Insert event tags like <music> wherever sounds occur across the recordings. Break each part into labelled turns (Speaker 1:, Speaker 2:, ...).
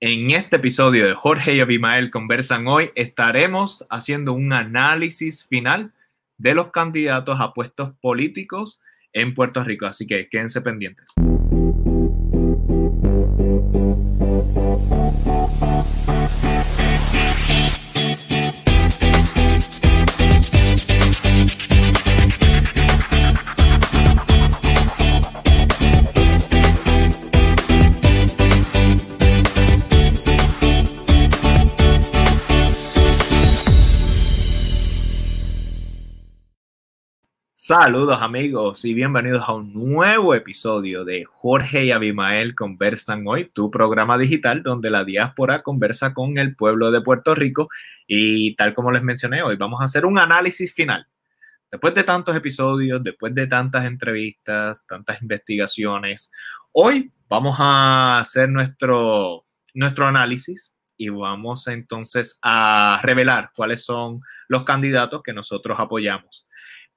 Speaker 1: En este episodio de Jorge y Abimael conversan hoy, estaremos haciendo un análisis final de los candidatos a puestos políticos en Puerto Rico, así que quédense pendientes. Saludos amigos y bienvenidos a un nuevo episodio de Jorge y Abimael Conversan Hoy, tu programa digital donde la diáspora conversa con el pueblo de Puerto Rico y tal como les mencioné hoy vamos a hacer un análisis final. Después de tantos episodios, después de tantas entrevistas, tantas investigaciones, hoy vamos a hacer nuestro, nuestro análisis y vamos entonces a revelar cuáles son los candidatos que nosotros apoyamos.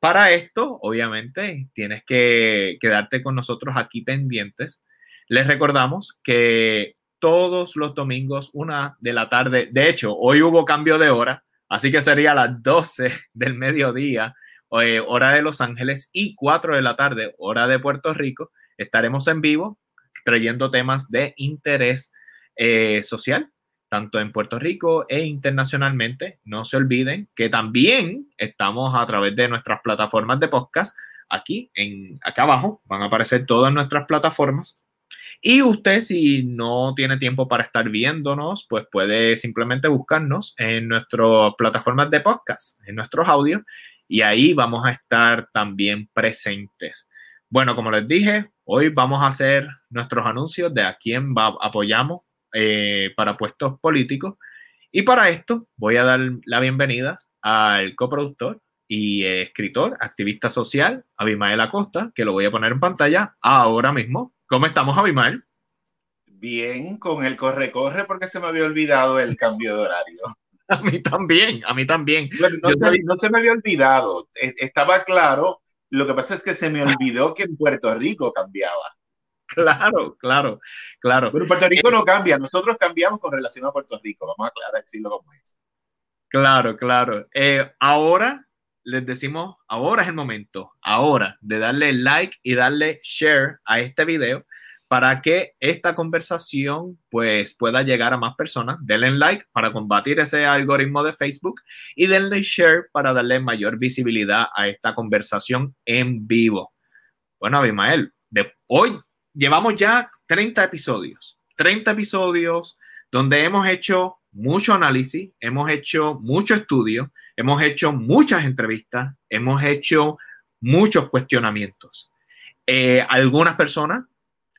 Speaker 1: Para esto, obviamente, tienes que quedarte con nosotros aquí pendientes. Les recordamos que todos los domingos, una de la tarde, de hecho, hoy hubo cambio de hora, así que sería las 12 del mediodía, eh, hora de Los Ángeles, y 4 de la tarde, hora de Puerto Rico. Estaremos en vivo trayendo temas de interés eh, social tanto en Puerto Rico e internacionalmente. No se olviden que también estamos a través de nuestras plataformas de podcast. Aquí, en, acá abajo, van a aparecer todas nuestras plataformas. Y usted, si no tiene tiempo para estar viéndonos, pues puede simplemente buscarnos en nuestras plataformas de podcast, en nuestros audios, y ahí vamos a estar también presentes. Bueno, como les dije, hoy vamos a hacer nuestros anuncios de a quién va, apoyamos eh, para puestos políticos. Y para esto voy a dar la bienvenida al coproductor y escritor, activista social, Abimael Acosta, que lo voy a poner en pantalla ahora mismo. ¿Cómo estamos, Abimael?
Speaker 2: Bien, con el corre-corre porque se me había olvidado el cambio de horario. <laughs>
Speaker 1: A mí también, a mí también.
Speaker 2: no, se, me había olvidado, e, estaba claro, lo que pasa es que se me olvidó que en Puerto Rico cambiaba. <laughs>
Speaker 1: Claro, claro, claro.
Speaker 2: Pero Puerto Rico eh, no cambia, nosotros cambiamos con relación a Puerto Rico, vamos a aclarar, decirlo como es.
Speaker 1: Claro, claro. Eh, ahora les decimos, ahora es el momento, ahora, de darle like y darle share a este video para que esta conversación pues pueda llegar a más personas. Denle like para combatir ese algoritmo de Facebook y denle share para darle mayor visibilidad a esta conversación en vivo. Bueno, Abimael, de hoy llevamos ya 30 episodios, 30 episodios donde hemos hecho mucho análisis, hemos hecho mucho estudio, hemos hecho muchas entrevistas, hemos hecho muchos cuestionamientos. Eh, algunas personas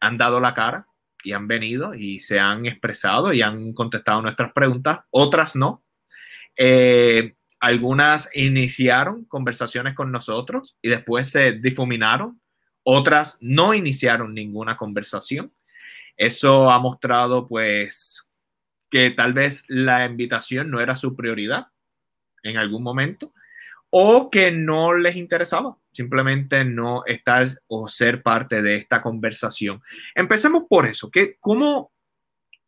Speaker 1: han dado la cara y han venido y se han expresado y han contestado nuestras preguntas, otras no. Eh, algunas iniciaron conversaciones con nosotros y después se difuminaron otras no iniciaron ninguna conversación. Eso ha mostrado pues que tal vez la invitación no era su prioridad en algún momento o que no les interesaba simplemente no estar o ser parte de esta conversación. Empecemos por eso, que cómo,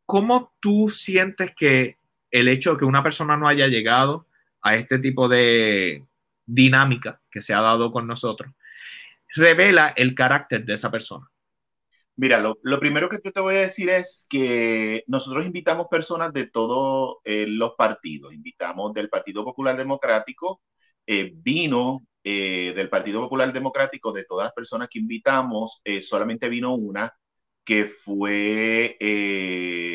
Speaker 1: cómo tú sientes que el hecho de que una persona no haya llegado a este tipo de dinámica que se ha dado con nosotros, revela el carácter de esa persona?
Speaker 2: Mira, lo, primero que yo te voy a decir es que nosotros invitamos personas de todos eh, los partidos. Invitamos del Partido Popular Democrático, eh, vino eh, del Partido Popular Democrático, de todas las personas que invitamos, solamente vino una, que fue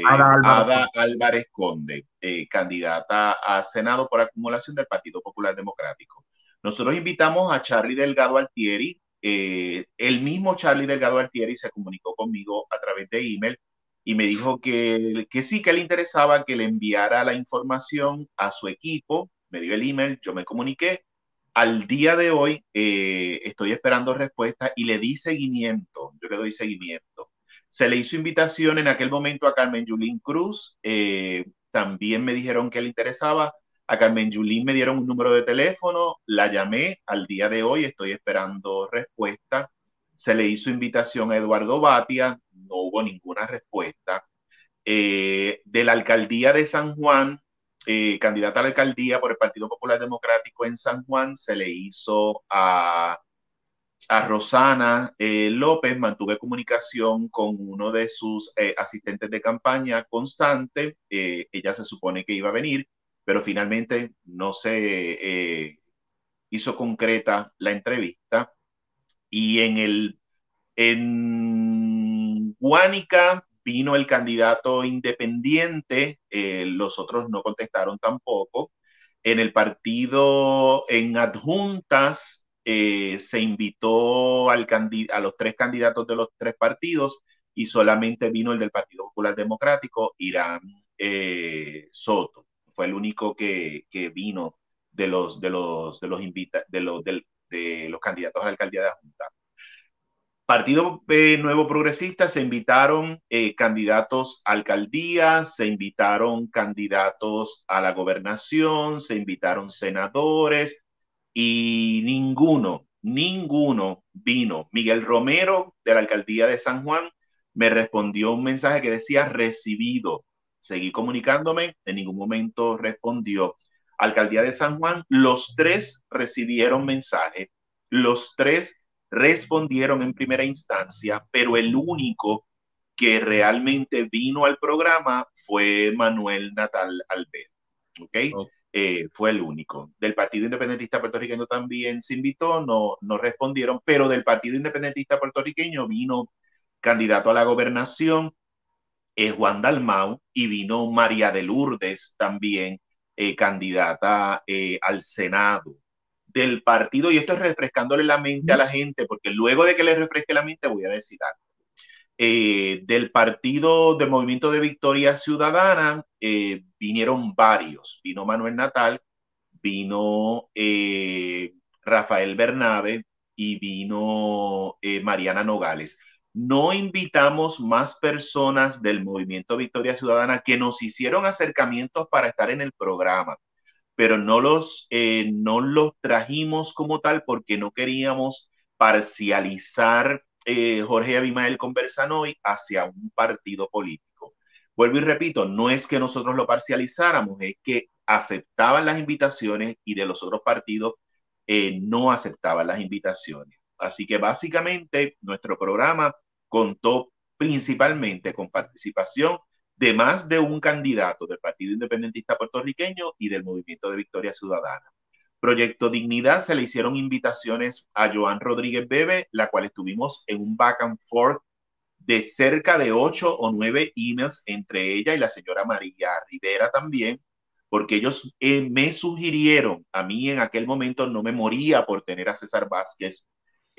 Speaker 2: Ada, Álvarez Conde, candidata a Senado por acumulación del Partido Popular Democrático. Nosotros invitamos a Charlie Delgado Altieri, eh, el mismo Charlie Delgado Altieri se comunicó conmigo a través de email y me dijo que, que sí, que le interesaba que le enviara la información a su equipo, me dio el email, yo me comuniqué. Al día de hoy eh, estoy esperando respuesta y le di seguimiento, yo le doy seguimiento. Se le hizo invitación en aquel momento a Carmen Yulín Cruz, eh, también me dijeron que le interesaba, a Carmen Yulín me dieron un número de teléfono, la llamé al día de hoy, estoy esperando respuesta. Se le hizo invitación a Eduardo Batia, no hubo ninguna respuesta. de la alcaldía de San Juan, candidata a la alcaldía por el Partido Popular Democrático en San Juan, se le hizo a a Rosana eh, López mantuve comunicación con uno de sus eh, asistentes de campaña constante. Eh, ella se supone que iba a venir, pero finalmente no se hizo concreta la entrevista. Y en el en Guánica vino el candidato independiente, los otros no contestaron tampoco. En el partido en adjuntas eh, se invitó al a los tres candidatos de los tres partidos y solamente vino el del Partido Popular Democrático, Irán eh, Soto. Fue el único que, vino de los, de los, de los, candidatos a la alcaldía de la Junta. Partido eh, Nuevo Progresista se invitaron candidatos a alcaldía, se invitaron candidatos a la gobernación, se invitaron senadores, y ninguno, ninguno vino. Miguel Romero de la alcaldía de San Juan me respondió un mensaje que decía recibido. Seguí comunicándome, en ningún momento respondió. Alcaldía de San Juan, los tres recibieron mensaje, los tres respondieron en primera instancia, pero el único que realmente vino al programa fue Manuel Natal Albert. ¿okay? Eh, fue el único. Del Partido Independentista Puertorriqueño también se invitó, no, no respondieron, pero del Partido Independentista Puertorriqueño vino candidato a la gobernación eh, Juan Dalmau y vino María de Lourdes también eh, candidata al Senado del partido, y esto es refrescándole la mente a la gente, porque luego de que le refresque la mente voy a decir algo. Eh, del partido del Movimiento de Victoria Ciudadana eh, vinieron varios. Vino Manuel Natal, vino eh, Rafael Bernabe y vino Mariana Nogales. No invitamos más personas del Movimiento Victoria Ciudadana que nos hicieron acercamientos para estar en el programa, pero no los, no los trajimos como tal porque no queríamos parcializar eh, Jorge Abimael conversan hoy hacia un partido político. Vuelvo y repito, no es que nosotros lo parcializáramos, es que aceptaban las invitaciones y de los otros partidos eh, no aceptaban las invitaciones. Así que básicamente nuestro programa contó principalmente con participación de más de un candidato del Partido Independentista Puertorriqueño y del Movimiento de Victoria Ciudadana. Proyecto Dignidad se le hicieron invitaciones a Joan Rodríguez Bebe, la cual estuvimos en un back and forth de cerca de ocho o nueve emails entre ella y la señora María Rivera también, porque ellos eh, me sugirieron, a mí en aquel momento no me moría por tener a César Vázquez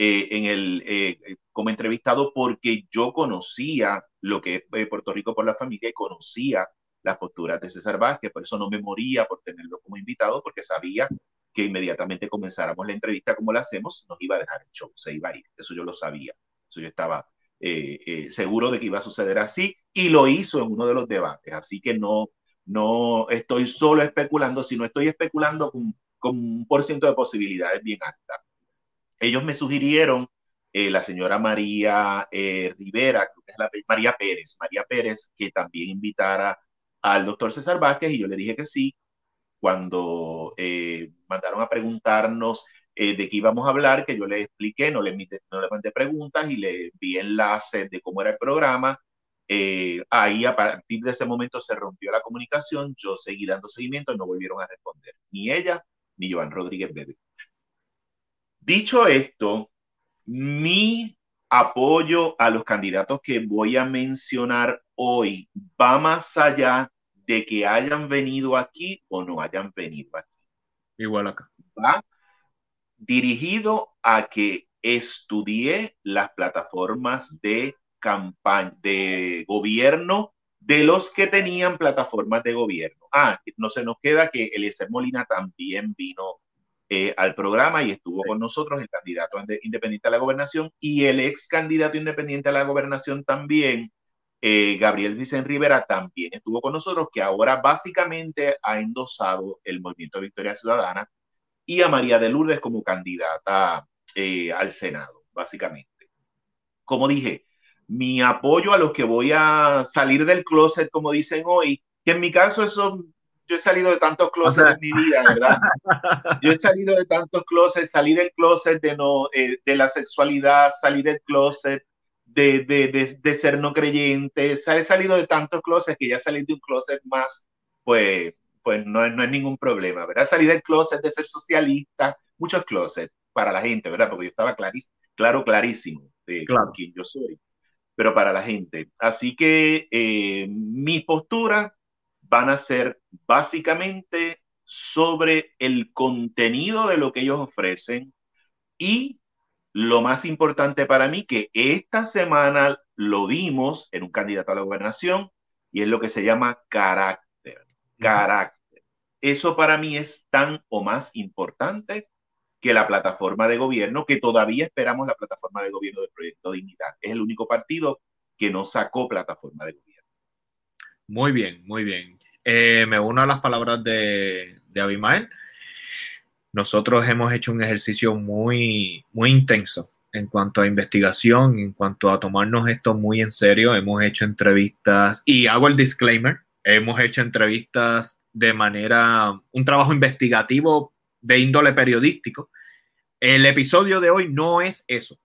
Speaker 2: eh, en el, eh, como entrevistado porque yo conocía lo que es Puerto Rico por la familia y conocía las posturas de César Vázquez, por eso no me moría por tenerlo como invitado, porque sabía que inmediatamente comenzáramos la entrevista como la hacemos, nos iba a dejar el show, se iba a ir. Eso yo lo sabía. Eso yo estaba eh, eh, seguro de que iba a suceder así y lo hizo en uno de los debates. Así que no, no estoy solo especulando, sino estoy especulando con, con un por ciento de posibilidades bien alta. Ellos me sugirieron eh, la señora María Rivera, que es la, María Pérez, María Pérez, que también invitara al doctor César Vázquez y yo le dije que sí, cuando eh, mandaron a preguntarnos eh, de qué íbamos a hablar, que yo le expliqué, no le, no le mandé preguntas y le envié enlaces de cómo era el programa. Eh, ahí a partir de ese momento se rompió la comunicación, yo seguí dando seguimiento y no volvieron a responder, ni ella ni Joan Rodríguez Bebe. Dicho esto, mi apoyo a los candidatos que voy a mencionar hoy va más allá de que hayan venido aquí o no hayan venido aquí.
Speaker 1: Igual acá.
Speaker 2: Va dirigido a que estudié las plataformas de campaña, de gobierno de los que tenían plataformas de gobierno. Ah, no se nos queda que Eliezer Molina también vino eh, al programa y estuvo con nosotros, el candidato independiente a la gobernación y el ex candidato independiente a la gobernación también, eh, Gabriel Vicente Rivera también estuvo con nosotros, que ahora básicamente ha endosado el Movimiento Victoria Ciudadana y a María de Lourdes como candidata eh, al Senado, básicamente. Como dije, mi apoyo a los que voy a salir del closet, como dicen hoy, que en mi caso eso, yo he salido de tantos closets en mi vida, ¿verdad? <laughs> Yo he salido de tantos closets, salí del closet de, no, eh, de la sexualidad, salí del closet de, de, de, ser no creyente, he salido de tantos closets que ya salí de un closet más, pues, pues no, no es ningún problema, ¿verdad? Salí del closet de ser socialista, muchos closets para la gente, ¿verdad? Porque yo estaba clarísimo, claro, clarísimo de quién yo soy, pero para la gente. Así que eh, mi postura van a ser básicamente sobre el contenido de lo que ellos ofrecen y lo más importante para mí que esta semana lo vimos en un candidato a la gobernación y es lo que se llama carácter. Carácter. Eso para mí es tan o más importante que la plataforma de gobierno, que todavía esperamos la plataforma de gobierno del Proyecto Dignidad. Es el único partido que no sacó plataforma de gobierno.
Speaker 1: Muy bien, muy bien. Eh, me uno a las palabras de, de Abimael. Nosotros hemos hecho un ejercicio muy, muy intenso en cuanto a investigación, en cuanto a tomarnos esto muy en serio. Hemos hecho entrevistas y hago el disclaimer, hemos hecho entrevistas de manera, un trabajo investigativo de índole periodístico. El episodio de hoy no es eso.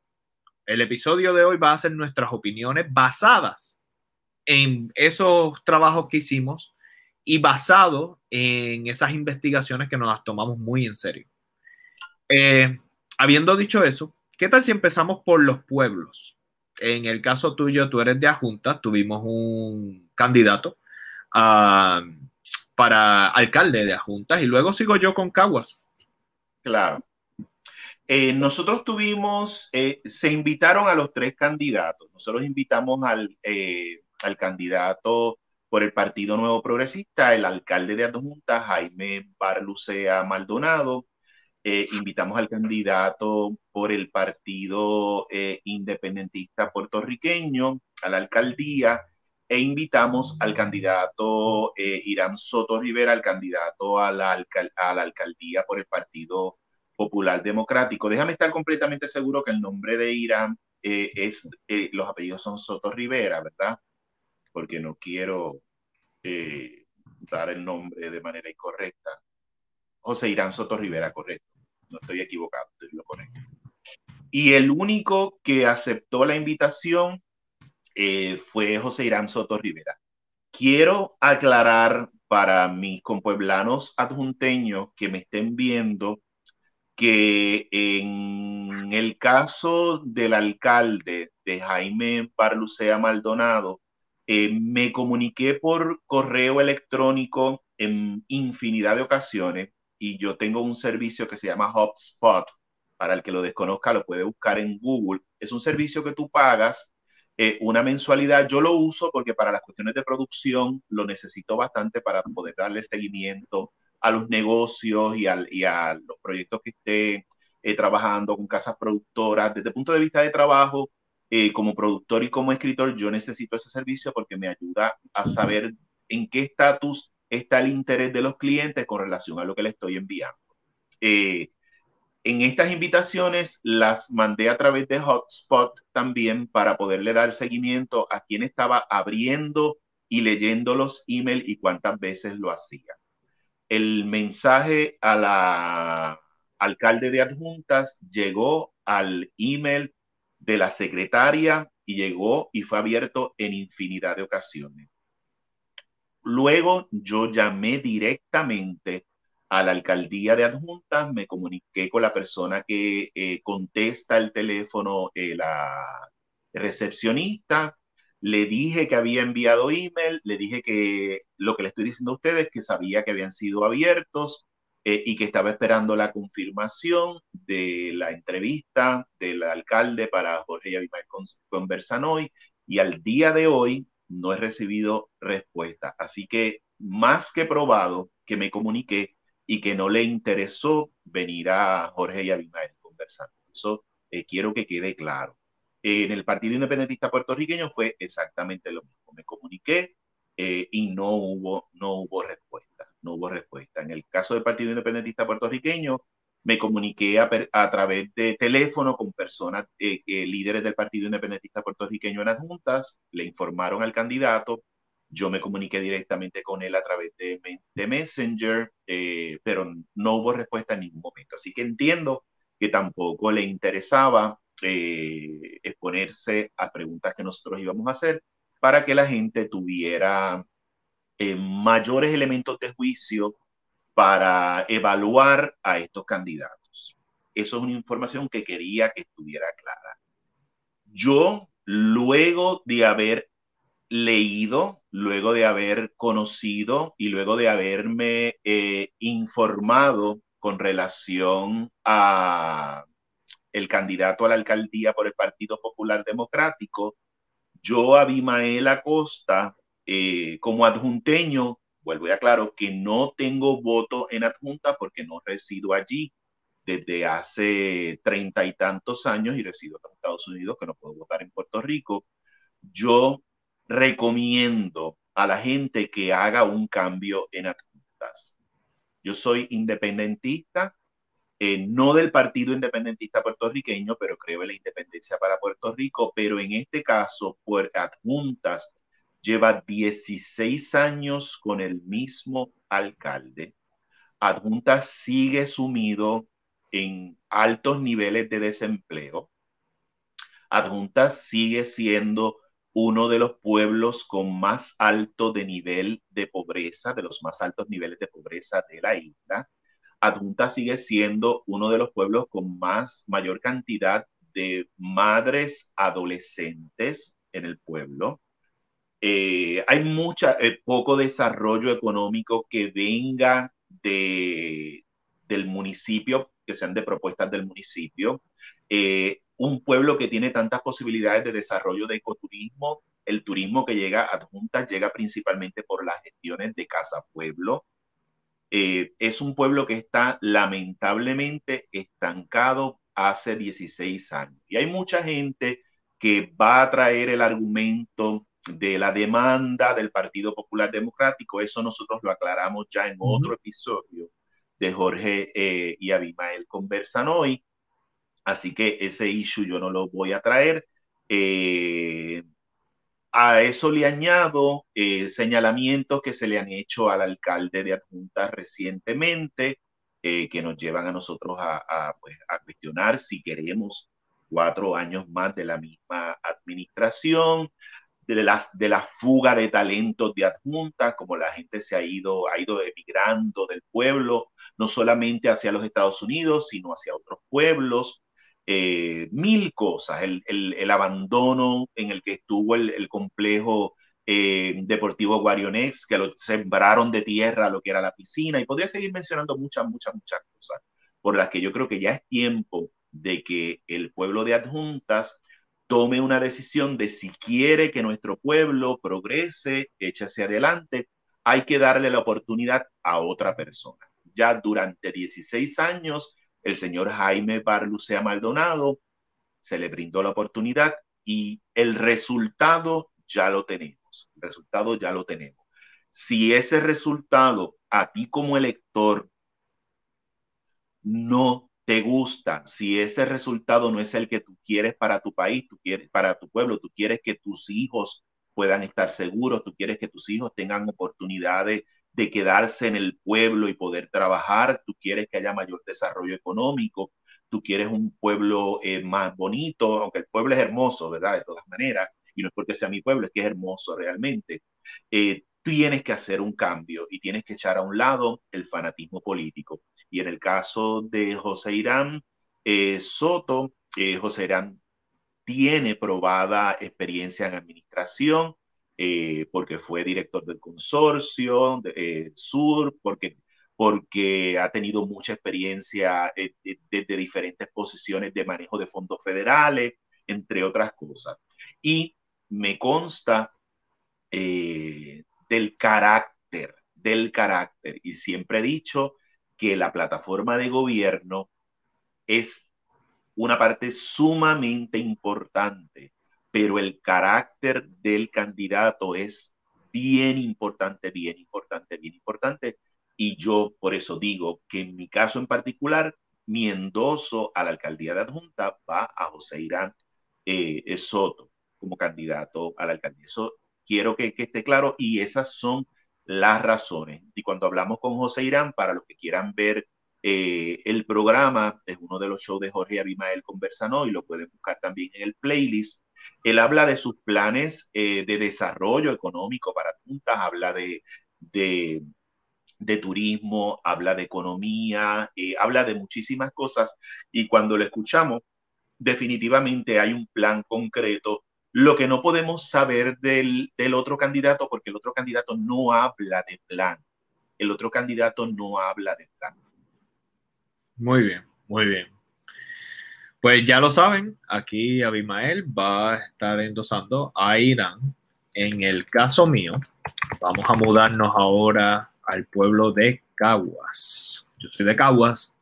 Speaker 1: El episodio de hoy va a ser nuestras opiniones basadas en esos trabajos que hicimos y basado en esas investigaciones que nos las tomamos muy en serio. Eh, habiendo dicho eso, ¿qué tal si empezamos por los pueblos? En el caso tuyo, tú eres de Ajunta, tuvimos un candidato uh, para alcalde de Ajuntas y luego sigo yo con Caguas.
Speaker 2: Claro. Eh, nosotros tuvimos, eh, se invitaron a los tres candidatos. Nosotros invitamos al, al candidato por el Partido Nuevo Progresista, el alcalde de Adjunta, Jaime Barlucea Maldonado. Eh, invitamos al candidato por el Partido eh, Independentista Puertorriqueño a la alcaldía e invitamos al candidato eh, Irán Soto Rivera, al candidato a la, a la alcaldía por el Partido Popular Democrático. Déjame estar completamente seguro que el nombre de Irán es, los apellidos son Soto Rivera, ¿verdad? Porque no quiero eh, dar el nombre de manera incorrecta. José Irán Soto Rivera, correcto. No estoy equivocado, estoy lo correcto. Y el único que aceptó la invitación eh, fue José Irán Soto Rivera. Quiero aclarar para mis compueblanos adjunteños que me estén viendo que en el caso del alcalde de Jaime Barlucea Maldonado, eh, me comuniqué por correo electrónico en infinidad de ocasiones y yo tengo un servicio que se llama HubSpot. Para el que lo desconozca, lo puede buscar en Google. Es un servicio que tú pagas eh, una mensualidad. Yo lo uso porque para las cuestiones de producción lo necesito bastante para poder darle seguimiento a los negocios y, a los proyectos que esté eh, trabajando con casas productoras. Desde el punto de vista de trabajo, eh, como productor y como escritor, yo necesito ese servicio porque me ayuda a saber en qué estatus está el interés de los clientes con relación a lo que le estoy enviando. Eh, en estas invitaciones las mandé a través de Hotspot también para poderle dar seguimiento a quién estaba abriendo y leyendo los emails y cuántas veces lo hacía. El mensaje a la alcalde de adjuntas llegó al email de la secretaria y llegó y fue abierto en infinidad de ocasiones. Luego yo llamé directamente a la alcaldía de adjuntas, me comuniqué con la persona que eh, contesta el teléfono, eh, la recepcionista, le dije que había enviado email, le dije que lo que le estoy diciendo a ustedes, que sabía que habían sido abiertos, eh, y que estaba esperando la confirmación de la entrevista del alcalde para Jorge y con, conversan hoy y al día de hoy no he recibido respuesta. Así que más que probado que me comuniqué y que no le interesó venir a Jorge y Abimael conversar. Eso eh, quiero que quede claro. en el Partido Independentista Puertorriqueño fue exactamente lo mismo. Me comuniqué eh, y no hubo, no hubo respuesta no hubo respuesta. En el caso del Partido Independentista Puertorriqueño, me comuniqué a, través de teléfono con personas, eh, eh, líderes del Partido Independentista Puertorriqueño en adjuntas, le informaron al candidato, yo me comuniqué directamente con él a través de, Messenger, eh, pero no hubo respuesta en ningún momento. Así que entiendo que tampoco le interesaba exponerse a preguntas que nosotros íbamos a hacer para que la gente tuviera mayores elementos de juicio para evaluar a estos candidatos. Eso es una información que quería que estuviera clara. Yo, luego de haber leído, luego de haber conocido y luego de haberme eh, informado con relación a el candidato a la alcaldía por el Partido Popular Democrático, yo, Abimael Acosta, eh, como adjunteño, vuelvo y aclaro que no tengo voto en adjunta porque no resido allí desde hace treinta y tantos años y resido en Estados Unidos, que no puedo votar en Puerto Rico. Yo recomiendo a la gente que haga un cambio en adjuntas. Yo soy independentista, eh, no del Partido Independentista puertorriqueño, pero creo en la independencia para Puerto Rico, pero en este caso, por adjuntas, lleva 16 años con el mismo alcalde. Adjunta sigue sumido en altos niveles de desempleo. Adjunta sigue siendo uno de los pueblos con más alto de nivel de pobreza, de los más altos niveles de pobreza de la isla. Adjunta sigue siendo uno de los pueblos con más mayor cantidad de madres adolescentes en el pueblo. Eh, hay mucha, eh, poco desarrollo económico que venga de, del municipio, que sean de propuestas del municipio. Eh, un pueblo que tiene tantas posibilidades de desarrollo de ecoturismo, el turismo que llega a adjuntas llega principalmente por las gestiones de Casa Pueblo. es un pueblo que está lamentablemente estancado hace 16 años. Y hay mucha gente que va a traer el argumento de la demanda del Partido Popular Democrático. Eso nosotros lo aclaramos ya en otro episodio de Jorge eh, y Abimael conversan hoy. Así que ese issue yo no lo voy a traer. Eh, a eso le añado eh, señalamientos que se le han hecho al alcalde de Adjunta recientemente, que nos llevan a nosotros a, pues, a cuestionar si queremos cuatro años más de la misma administración, de, las, de la fuga de talentos de adjuntas, como la gente se ha ido, ha ido emigrando del pueblo, no solamente hacia los Estados Unidos, sino hacia otros pueblos. Eh, mil cosas, el, el, el, abandono en el que estuvo el, el complejo eh, deportivo Guarionex, que lo sembraron de tierra lo que era la piscina, y podría seguir mencionando muchas, muchas, muchas cosas, por las que yo creo que ya es tiempo de que el pueblo de adjuntas tome una decisión de si quiere que nuestro pueblo progrese, eche hacia adelante, hay que darle la oportunidad a otra persona. Ya durante 16 años, el señor Jaime Barlucea Maldonado se le brindó la oportunidad y el resultado ya lo tenemos. El resultado ya lo tenemos. Si ese resultado a ti como elector no te gusta, si ese resultado no es el que tú quieres para tu país, tú quieres para tu pueblo, tú quieres que tus hijos puedan estar seguros, tú quieres que tus hijos tengan oportunidades de quedarse en el pueblo y poder trabajar, tú quieres que haya mayor desarrollo económico, tú quieres un pueblo eh, más bonito, aunque el pueblo es hermoso, ¿verdad? De todas maneras, y no es porque sea mi pueblo, es que es hermoso realmente. Eh, tienes que hacer un cambio y tienes que echar a un lado el fanatismo político. Y en el caso de José Irán eh, Soto, eh, José Irán tiene probada experiencia en administración, eh, porque fue director del consorcio de, Sur, porque, porque ha tenido mucha experiencia desde diferentes posiciones de manejo de fondos federales, entre otras cosas. Y me consta del carácter, del carácter. Y siempre he dicho que la plataforma de gobierno es una parte sumamente importante, pero el carácter del candidato es bien importante, bien importante, bien importante. Y yo por eso digo que en mi caso en particular, mi a la alcaldía de adjunta va a José Irán eh, Soto como candidato a la alcaldía. Eso quiero que, esté claro y esas son las razones. Y cuando hablamos con José Irán, para los que quieran ver eh, el programa, es uno de los shows de Jorge Abimael Conversano y lo pueden buscar también en el playlist. Él habla de sus planes eh, de desarrollo económico para Puntas, habla de, de, de turismo, habla de economía, eh, habla de muchísimas cosas y cuando lo escuchamos, definitivamente hay un plan concreto. Lo que no podemos saber del, otro candidato, porque el otro candidato no habla de plan. El otro candidato no habla de plan.
Speaker 1: Muy bien, muy bien. Pues ya lo saben, aquí Abimael va a estar endosando a Irán. En el caso mío, vamos a mudarnos ahora al pueblo de Caguas. Yo soy de Caguas.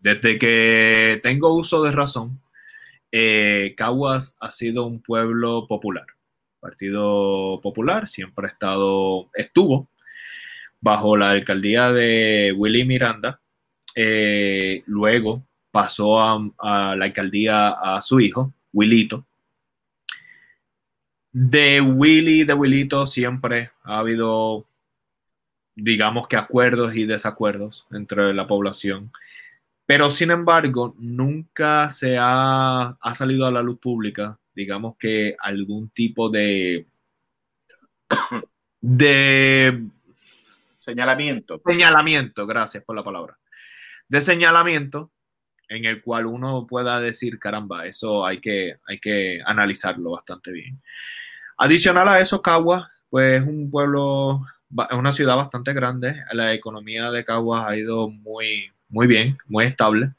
Speaker 1: Desde que tengo uso de razón, eh, Caguas ha sido un pueblo popular. Partido Popular siempre ha estado, estuvo bajo la alcaldía de Willy Miranda. Eh, luego pasó a, la alcaldía a su hijo, Willito. De Willy, de Willito, siempre ha habido digamos que acuerdos y desacuerdos entre la población. Pero sin embargo, nunca se ha, ha salido a la luz pública, digamos que algún tipo de, de
Speaker 2: señalamiento.
Speaker 1: Señalamiento, gracias por la palabra. De señalamiento en el cual uno pueda decir, caramba, eso hay que, hay que analizarlo bastante bien. Adicional a eso, Cagua, pues es un pueblo es una ciudad bastante grande. La economía de Caguas ha ido muy, muy bien, muy estable.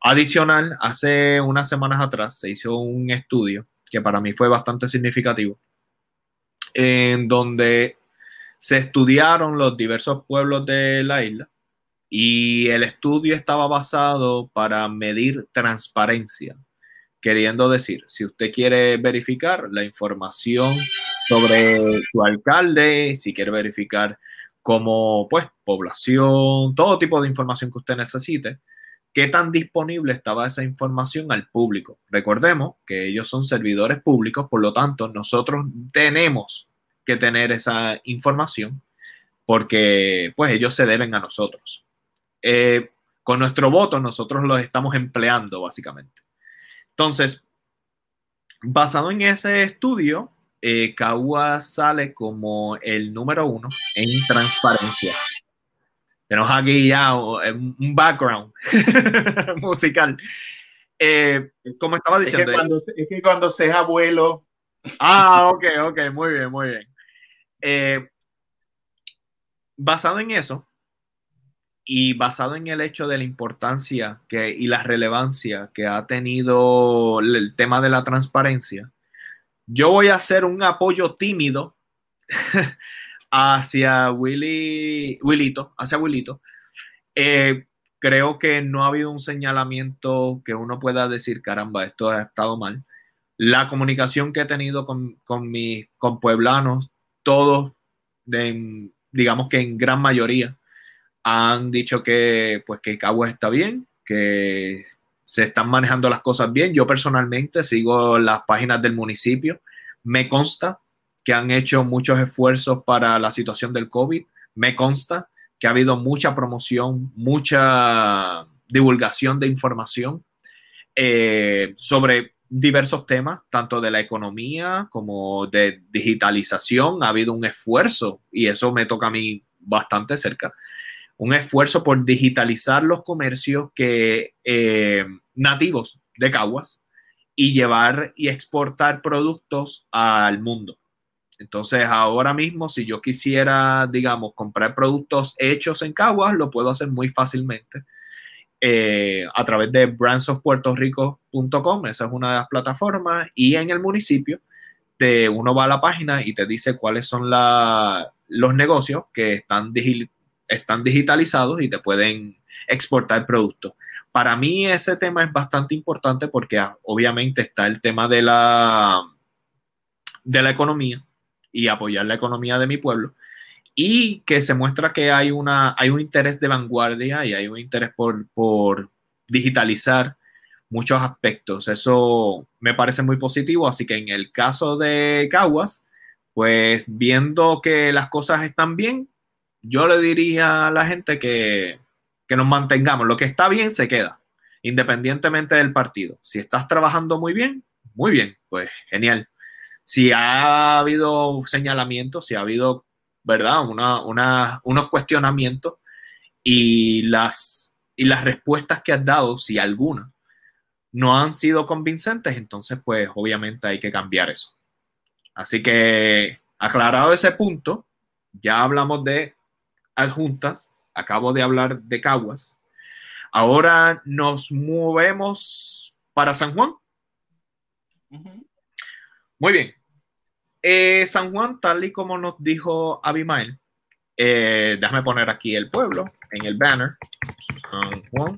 Speaker 1: Adicional, hace unas semanas atrás se hizo un estudio que para mí fue bastante significativo, en donde se estudiaron los diversos pueblos de la isla y el estudio estaba basado para medir transparencia, queriendo decir, si usted quiere verificar la información sobre su alcalde, si quiere verificar como pues población, todo tipo de información que usted necesite, qué tan disponible estaba esa información al público. Recordemos que ellos son servidores públicos, por lo tanto, nosotros tenemos que tener esa información porque pues ellos se deben a nosotros. Eh, con nuestro voto nosotros los estamos empleando básicamente. Entonces, basado en ese estudio, eh, sale como el número uno en transparencia. Tenemos aquí ya un background <laughs> musical. Eh, como estaba diciendo.
Speaker 2: Es que, cuando, es que cuando seas abuelo.
Speaker 1: Ah, ok, ok, muy bien, muy bien. Eh, basado en eso y basado en el hecho de la importancia que, y la relevancia que ha tenido el tema de la transparencia, yo voy a hacer un apoyo tímido <laughs> hacia Willy, Willito, hacia Willito. Eh, creo que no ha habido un señalamiento que uno pueda decir, caramba, esto ha estado mal. La comunicación que he tenido con, con mis con pueblanos, todos, digamos que en gran mayoría, han dicho que, pues, que Cagua está bien, que se están manejando las cosas bien. Yo personalmente sigo las páginas del municipio. Me consta que han hecho muchos esfuerzos para la situación del COVID. Me consta que ha habido mucha promoción, mucha divulgación de información eh, sobre diversos temas, tanto de la economía como de digitalización. Ha habido un esfuerzo y eso me toca a mí bastante cerca un esfuerzo por digitalizar los comercios que, eh, nativos de Caguas y llevar y exportar productos al mundo. Entonces, ahora mismo, si yo quisiera, digamos, comprar productos hechos en Caguas, lo puedo hacer muy fácilmente eh, a través de brandsofpuertorico.com. Esa es una de las plataformas. Y en el municipio, te, uno va a la página y te dice cuáles son los negocios que están digitalizados están digitalizados y te pueden exportar productos. Para mí ese tema es bastante importante porque ah, obviamente está el tema de la, de la economía y apoyar la economía de mi pueblo y que se muestra que hay, una, hay un interés de vanguardia y hay un interés por, por digitalizar muchos aspectos. Eso me parece muy positivo, así que en el caso de Caguas, pues viendo que las cosas están bien, yo le diría a la gente que, que nos mantengamos. Lo que está bien se queda, independientemente del partido. Si estás trabajando muy bien, muy bien, pues genial. Si ha habido señalamientos, si ha habido, ¿verdad? Una, unos cuestionamientos y las, y las respuestas que has dado, si alguna, no han sido convincentes, entonces pues obviamente hay que cambiar eso. Así que aclarado ese punto, ya hablamos de adjuntas, acabo de hablar de Caguas. Ahora nos movemos para San Juan. Muy bien. Eh, San Juan, tal y como nos dijo Abimael, eh, déjame poner aquí el pueblo en el banner. San Juan.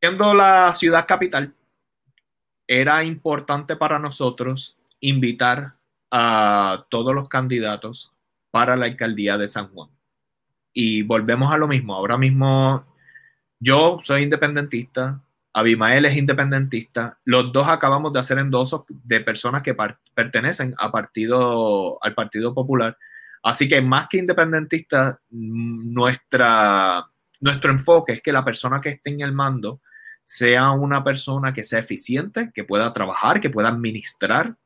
Speaker 1: Siendo la ciudad capital, era importante para nosotros invitar a todos los candidatos para la alcaldía de San Juan. Y volvemos a lo mismo. Ahora mismo yo soy independentista, Abimael es independentista. Los dos acabamos de hacer endosos de personas que pertenecen a partido, al Partido Popular. Así que más que independentista, nuestra, nuestro enfoque es que la persona que esté en el mando sea una persona que sea eficiente, que pueda trabajar, que pueda administrar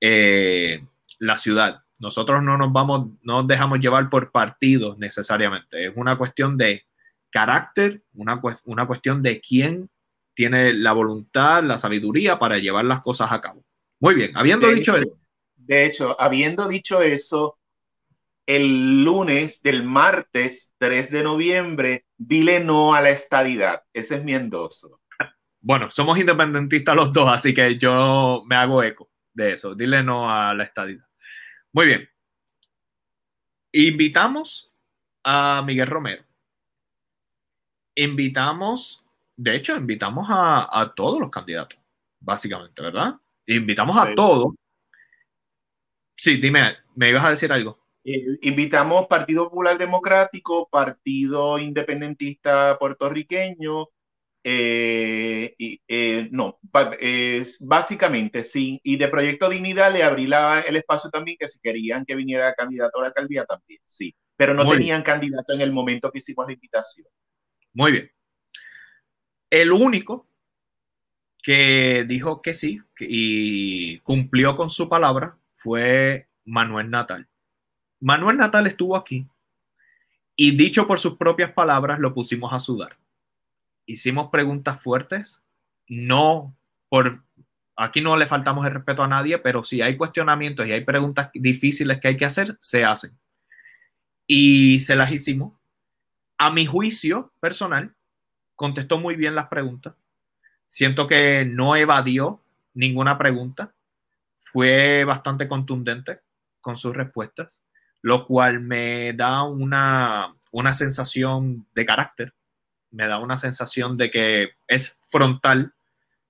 Speaker 1: eh, la ciudad. Nosotros no nos vamos, no nos dejamos llevar por partidos necesariamente. Es una cuestión de carácter, una, una cuestión de quién tiene la voluntad, la sabiduría para llevar las cosas a cabo. Muy bien, habiendo dicho eso.
Speaker 2: De hecho, habiendo dicho eso, el lunes del martes 3 de noviembre, dile no a la estadidad. Ese es mi endoso.
Speaker 1: Bueno, somos independentistas los dos, así que yo me hago eco de eso. Dile no a la estadidad. Muy bien. Invitamos a Miguel Romero. Invitamos, de hecho, invitamos a, todos los candidatos, básicamente, ¿verdad? Invitamos a todos. Sí, dime, ¿me ibas a decir algo?
Speaker 2: Eh, invitamos Partido Popular Democrático, Partido Independentista Puertorriqueño, eh, eh, no, es básicamente sí. Y de Proyecto Dignidad le abrí el espacio también que si querían que viniera candidato a la alcaldía también, sí. Pero no tenían candidato en el momento que hicimos la invitación.
Speaker 1: Muy bien. El único que dijo que sí y cumplió con su palabra fue Manuel Natal. Manuel Natal estuvo aquí y dicho por sus propias palabras lo pusimos a sudar. Hicimos preguntas fuertes, no por aquí no le faltamos el respeto a nadie, pero si hay cuestionamientos y hay preguntas difíciles que hay que hacer, se hacen. Y se las hicimos. A mi juicio personal, contestó muy bien las preguntas. Siento que no evadió ninguna pregunta. Fue bastante contundente con sus respuestas lo cual me da una, sensación de carácter, me da una sensación de que es frontal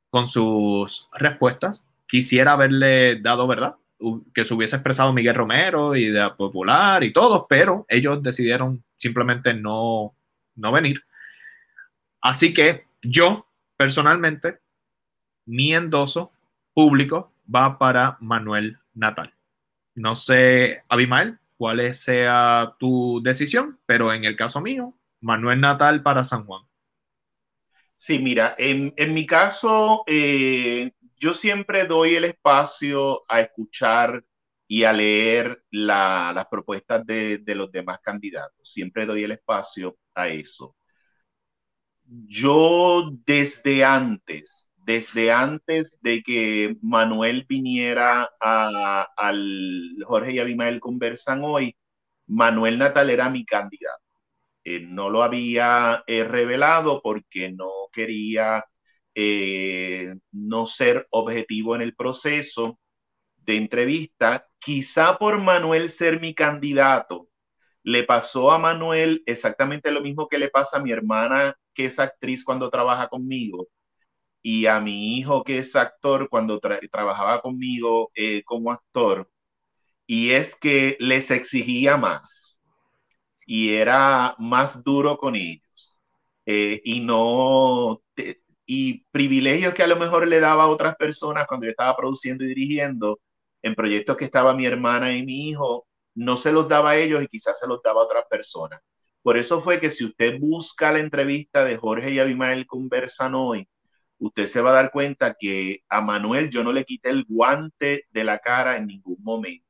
Speaker 1: con sus respuestas. Quisiera haberle dado verdad, que se hubiese expresado Miguel Romero y de Popular y todo, pero ellos decidieron simplemente no, no venir. Así que yo, personalmente, mi endoso público va para Manuel Natal. No sé, Abimael, cuál sea tu decisión, pero en el caso mío, Manuel Natal para San Juan.
Speaker 2: Sí, mira, en, mi caso, eh, yo siempre doy el espacio a escuchar y a leer las propuestas de, de los demás candidatos. Siempre doy el espacio a eso. Yo desde antes desde antes de que Manuel viniera al Jorge y Abimael conversan hoy, Manuel Natal era mi candidato. Eh, no lo había eh, revelado porque no quería eh, no ser objetivo en el proceso de entrevista. Quizá por Manuel ser mi candidato, le pasó a Manuel exactamente lo mismo que le pasa a mi hermana, que es actriz cuando trabaja conmigo y a mi hijo que es actor cuando trabajaba conmigo como actor, y es que les exigía más. Y era más duro con ellos. Eh, y no, y privilegios que a lo mejor le daba a otras personas cuando yo estaba produciendo y dirigiendo en proyectos que estaba mi hermana y mi hijo, no se los daba a ellos y quizás se los daba a otras personas. Por eso fue que si usted busca la entrevista de Jorge y Abimael conversan hoy, usted se va a dar cuenta que a Manuel yo no le quité el guante de la cara en ningún momento.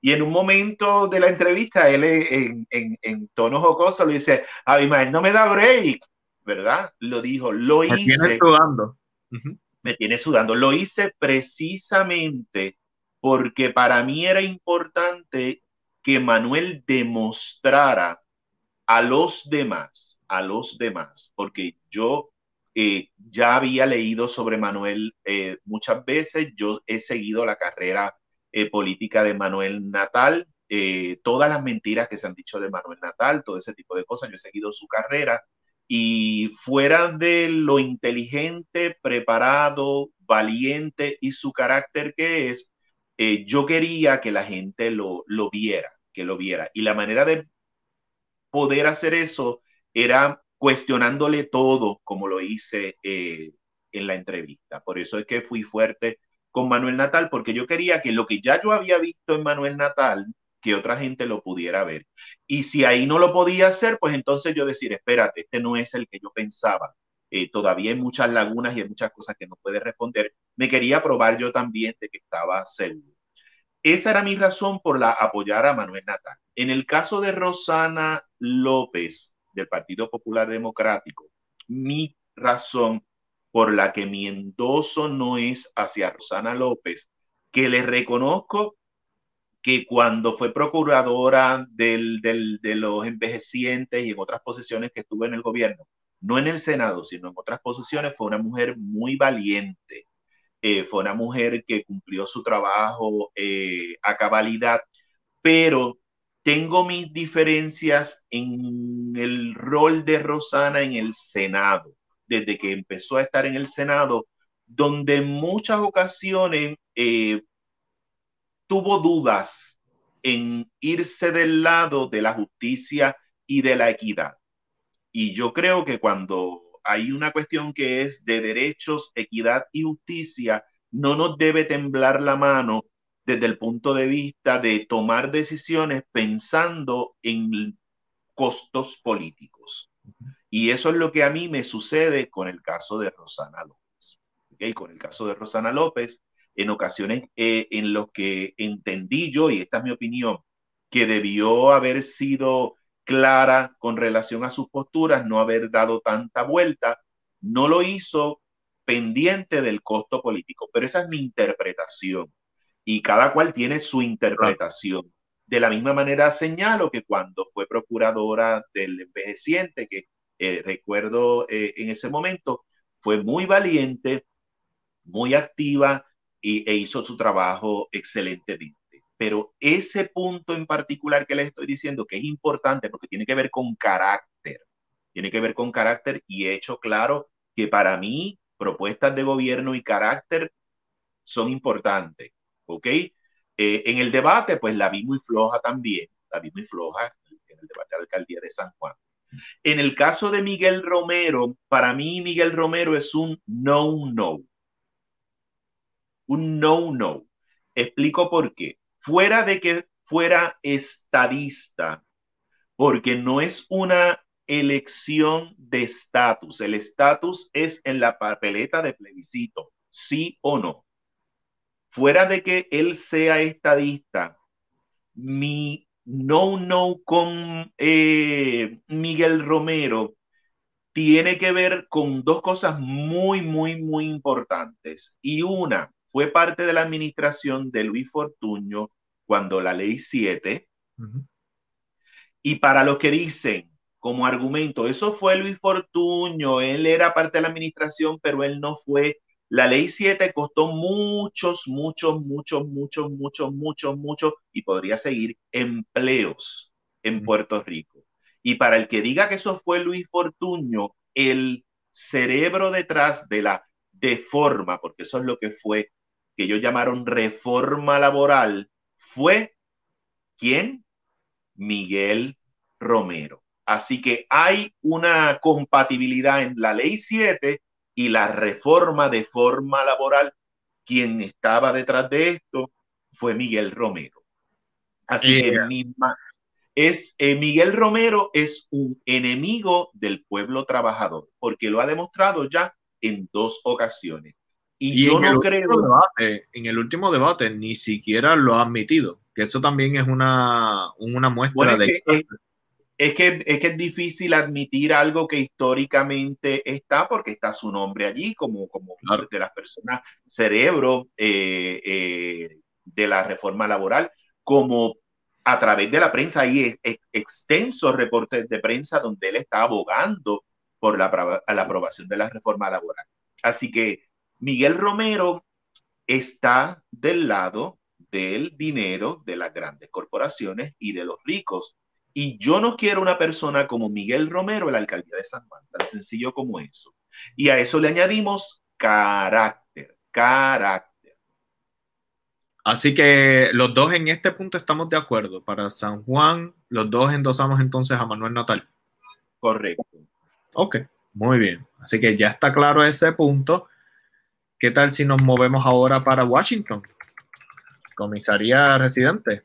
Speaker 2: Y en un momento de la entrevista, él en, en, en tono jocoso le dice, Abimael, no me da break, ¿verdad? Lo dijo, lo hice. Me tiene sudando. Me tiene sudando. Lo hice precisamente porque para mí era importante que Manuel demostrara a los demás, a los demás, porque yo eh, ya había leído sobre Manuel eh, muchas veces, yo he seguido la carrera eh, política de Manuel Natal, todas las mentiras que se han dicho de Manuel Natal, todo ese tipo de cosas, yo he seguido su carrera y fuera de lo inteligente, preparado, valiente y su carácter que es, yo quería que la gente lo, lo viera, que lo viera. Y la manera de poder hacer eso era cuestionándole todo, como lo hice eh, en la entrevista. Por eso es que fui fuerte con Manuel Natal, porque yo quería que lo que ya yo había visto en Manuel Natal, que otra gente lo pudiera ver. Y si ahí no lo podía hacer, pues entonces yo decir, espérate, este no es el que yo pensaba. Eh, todavía hay muchas lagunas y hay muchas cosas que no puede responder. Me quería probar yo también de que estaba seguro. Esa era mi razón por la apoyar a Manuel Natal. En el caso de Rosana López, del Partido Popular Democrático, mi razón por la que mi endoso no es hacia Rosana López, que le reconozco que cuando fue procuradora de los envejecientes y en otras posiciones que estuvo en el gobierno, no en el Senado, sino en otras posiciones, fue una mujer muy valiente, eh, fue una mujer que cumplió su trabajo eh, a cabalidad, pero tengo mis diferencias en el rol de Rosana en el Senado, desde que empezó a estar en el Senado, donde en muchas ocasiones eh, tuvo dudas en irse del lado de la justicia y de la equidad. Y yo creo que cuando hay una cuestión que es de derechos, equidad y justicia, no nos debe temblar la mano desde el punto de vista de tomar decisiones pensando en costos políticos. Y eso es lo que a mí me sucede con el caso de Rosana López. ¿okay? Con el caso de Rosana López, en ocasiones eh, en los que entendí yo, y esta es mi opinión, que debió haber sido clara con relación a sus posturas, no haber dado tanta vuelta, no lo hizo pendiente del costo político. Pero esa es mi interpretación y cada cual tiene su interpretación. De la misma manera señalo que cuando fue procuradora del envejeciente, que eh, recuerdo eh, en ese momento, fue muy valiente, muy activa y, e hizo su trabajo excelentemente. Pero ese punto en particular que les estoy diciendo que es importante porque tiene que ver con carácter, tiene que ver con carácter y he hecho claro que para mí propuestas de gobierno y carácter son importantes ¿ok? Eh, en el debate, pues la vi muy floja también, la vi muy floja en el debate de la alcaldía de San Juan. En el caso de Miguel Romero, para mí Miguel Romero es un no-no. Un no-no. Explico por qué. Fuera de que fuera estadista, porque no es una elección de estatus. El estatus es en la papeleta de plebiscito, sí o no fuera de que él sea estadista, mi no no con eh, Miguel Romero tiene que ver con dos cosas muy, muy, muy importantes. Y una, fue parte de la administración de Luis Fortuño cuando la ley 7. Y para los que dicen como argumento, eso fue Luis Fortuño, él era parte de la administración, pero él no fue la ley 7 costó muchos, muchos, muchos, muchos, muchos, muchos, muchos, y podría seguir empleos en Puerto Rico. Y para el que diga que eso fue Luis Fortuño, el cerebro detrás de la deforma, porque eso es lo que fue, que ellos llamaron reforma laboral, fue ¿quién? Miguel Romero. Así que hay una compatibilidad en la ley 7 y la reforma de forma laboral. Quien estaba detrás de esto fue Miguel Romero. Así que es, eh, Miguel Romero es un enemigo del pueblo trabajador, porque lo ha demostrado ya en dos ocasiones.
Speaker 1: Y, yo no creo. en el último debate ni siquiera lo ha admitido, que eso también es una, una muestra de.
Speaker 2: Es, que, es que es difícil admitir algo que históricamente está, porque está su nombre allí, como, como de las personas, cerebro eh, eh, de la reforma laboral, como a través de la prensa. Hay extensos reportes de prensa donde él está abogando por la, la aprobación de la reforma laboral. Así que Miguel Romero está del lado del dinero de las grandes corporaciones y de los ricos. Y yo no quiero una persona como Miguel Romero en la alcaldía de San Juan, tan sencillo como eso. Y a eso le añadimos carácter, carácter.
Speaker 1: Así que los dos en este punto estamos de acuerdo. Para San Juan, los dos endosamos entonces a Manuel Natal.
Speaker 2: Correcto.
Speaker 1: Ok, muy bien. Así que ya está claro ese punto. ¿Qué tal si nos movemos ahora para Washington? Comisaría residente.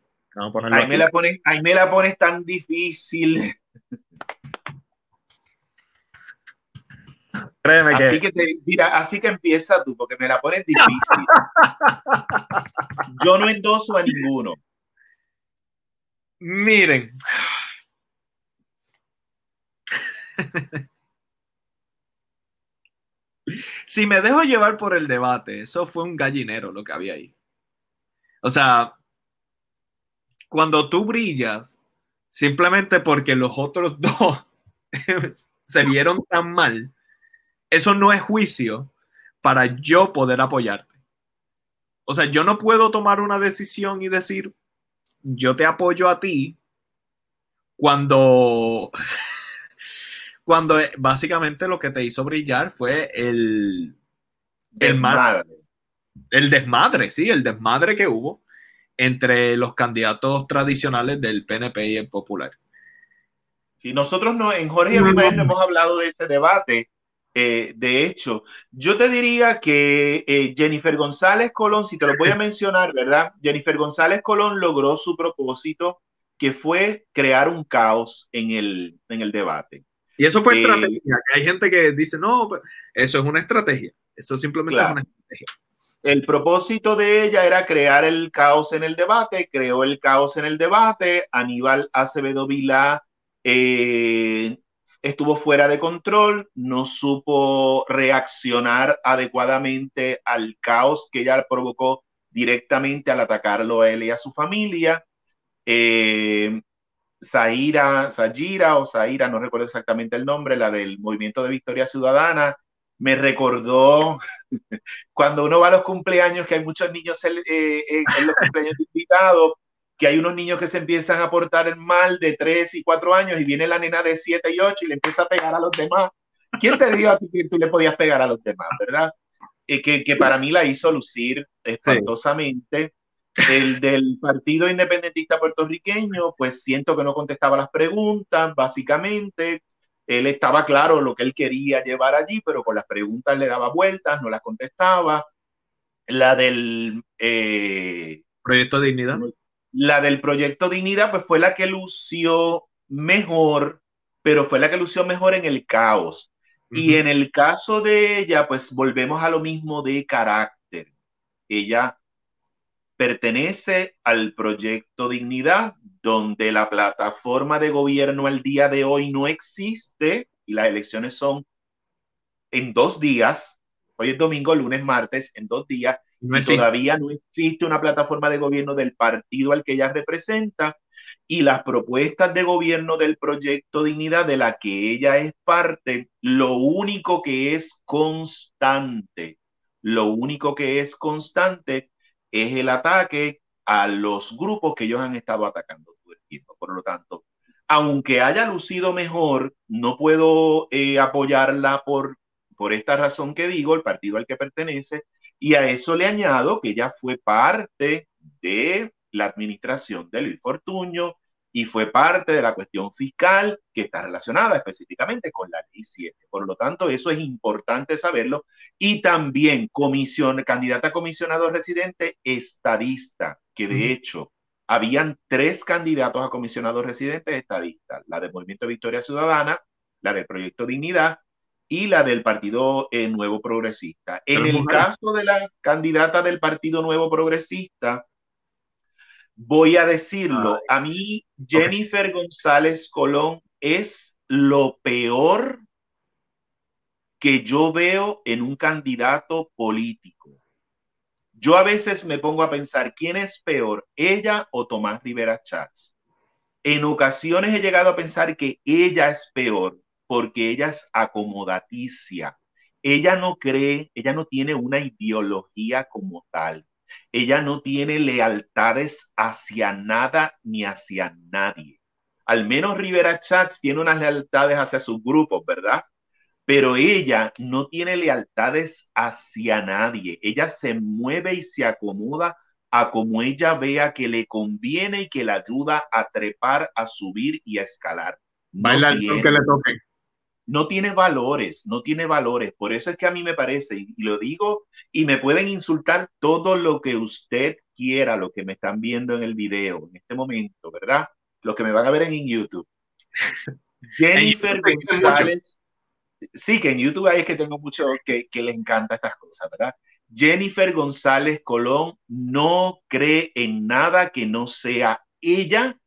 Speaker 2: Ahí, me la pones, ahí me la pones tan difícil.
Speaker 1: Créeme
Speaker 2: así que, mira, así que empieza tú, porque me la pones difícil. Yo no endoso a ninguno.
Speaker 1: Miren. si me dejo llevar por el debate, eso fue un gallinero lo que había ahí. O sea, cuando tú brillas, simplemente porque los otros <laughs> dos se vieron tan mal, eso no es juicio para yo poder apoyarte. O sea, yo no puedo tomar una decisión y decir, yo te apoyo a ti cuando <laughs> cuando eh, básicamente lo que te hizo brillar fue el,
Speaker 2: desmadre.
Speaker 1: El, desmadre, sí, el desmadre que hubo entre los candidatos tradicionales del PNP y el Popular.
Speaker 2: Si nosotros no, en Jorge y no hemos hablado de este debate. Eh, de hecho, yo te diría que eh, Jennifer González Colón, si te lo voy a <laughs> mencionar, ¿verdad? Jennifer González Colón logró su propósito, que fue crear un caos en el, en el debate.
Speaker 1: Y eso fue estrategia. Hay gente que dice, no, eso es una estrategia. Eso simplemente es una estrategia.
Speaker 2: El propósito de ella era crear el caos en el debate, creó el caos en el debate. Aníbal Acevedo Vila eh, estuvo fuera de control, no supo reaccionar adecuadamente al caos que ella provocó directamente al atacarlo a él y a su familia. Eh, Zaira, o Zaira, no recuerdo exactamente el nombre, la del Movimiento de Victoria Ciudadana, me recordó <laughs> cuando uno va a los cumpleaños, que hay muchos niños en, eh, los cumpleaños invitados, que hay unos niños que se empiezan a portar mal de 3 y 4 años y viene la nena de 7 y 8 y le empieza a pegar a los demás. ¿Quién te dijo a ti que tú le podías pegar a los demás, verdad? Eh, que, que, para mí la hizo lucir espantosamente. El del Partido Independentista Puertorriqueño, pues siento que no contestaba las preguntas, básicamente. Él estaba claro lo que él quería llevar allí, pero con las preguntas le daba vueltas, no las contestaba. La del...
Speaker 1: Eh, Proyecto Dignidad.
Speaker 2: La del Proyecto Dignidad, pues fue la que lució mejor, pero fue la que lució mejor en el caos. Y en el caso de ella, pues volvemos a lo mismo de carácter. Ella pertenece al proyecto Dignidad, donde la plataforma de gobierno al día de hoy no existe y las elecciones son en dos días. Hoy es domingo, lunes, martes, en dos días. y todavía no existe una plataforma de gobierno del partido al que ella representa y las propuestas de gobierno del proyecto Dignidad de la que ella es parte, lo único que es constante, lo único que es constante es el ataque a los grupos que ellos han estado atacando todo el tiempo. Por lo tanto, aunque haya lucido mejor, no puedo eh, apoyarla por, por esta razón que digo, el partido al que pertenece, y a eso le añado que ella fue parte de la administración de Luis Fortuño, y fue parte de la cuestión fiscal que está relacionada específicamente con la ley 7. Por lo tanto, eso es importante saberlo. Y también comisión, candidata a comisionado residente estadista, que de hecho habían tres candidatos a comisionado residente estadistas, la del Movimiento Victoria Ciudadana, la del Proyecto Dignidad y la del Partido eh, Nuevo Progresista. En el caso de la candidata del Partido Nuevo Progresista, voy a decirlo, a mí Jennifer González Colón es lo peor que yo veo en un candidato político. Yo a veces me pongo a pensar, ¿quién es peor, ella o Tomás Rivera Chats? En ocasiones he llegado a pensar que ella es peor porque ella es acomodaticia. Ella no cree, ella no tiene una ideología como tal ella no tiene lealtades hacia nada ni hacia nadie. Al menos Rivera Chats tiene unas lealtades hacia sus grupos, ¿verdad? Pero ella no tiene lealtades hacia nadie. Ella se mueve y se acomoda a como ella vea que le conviene y que le ayuda a trepar, a subir y a escalar.
Speaker 1: Baila el que le toque
Speaker 2: no tiene valores, no tiene valores. Por eso es que a mí me parece, y, lo digo, y me pueden insultar todo lo que usted quiera, lo que me están viendo en el video en este momento, ¿verdad? Lo que me van a ver en <laughs> YouTube. Jennifer González. Sí, que en YouTube ahí es que tengo mucho que, que le encanta estas cosas, ¿verdad? Jennifer González Colón no cree en nada que no sea ella,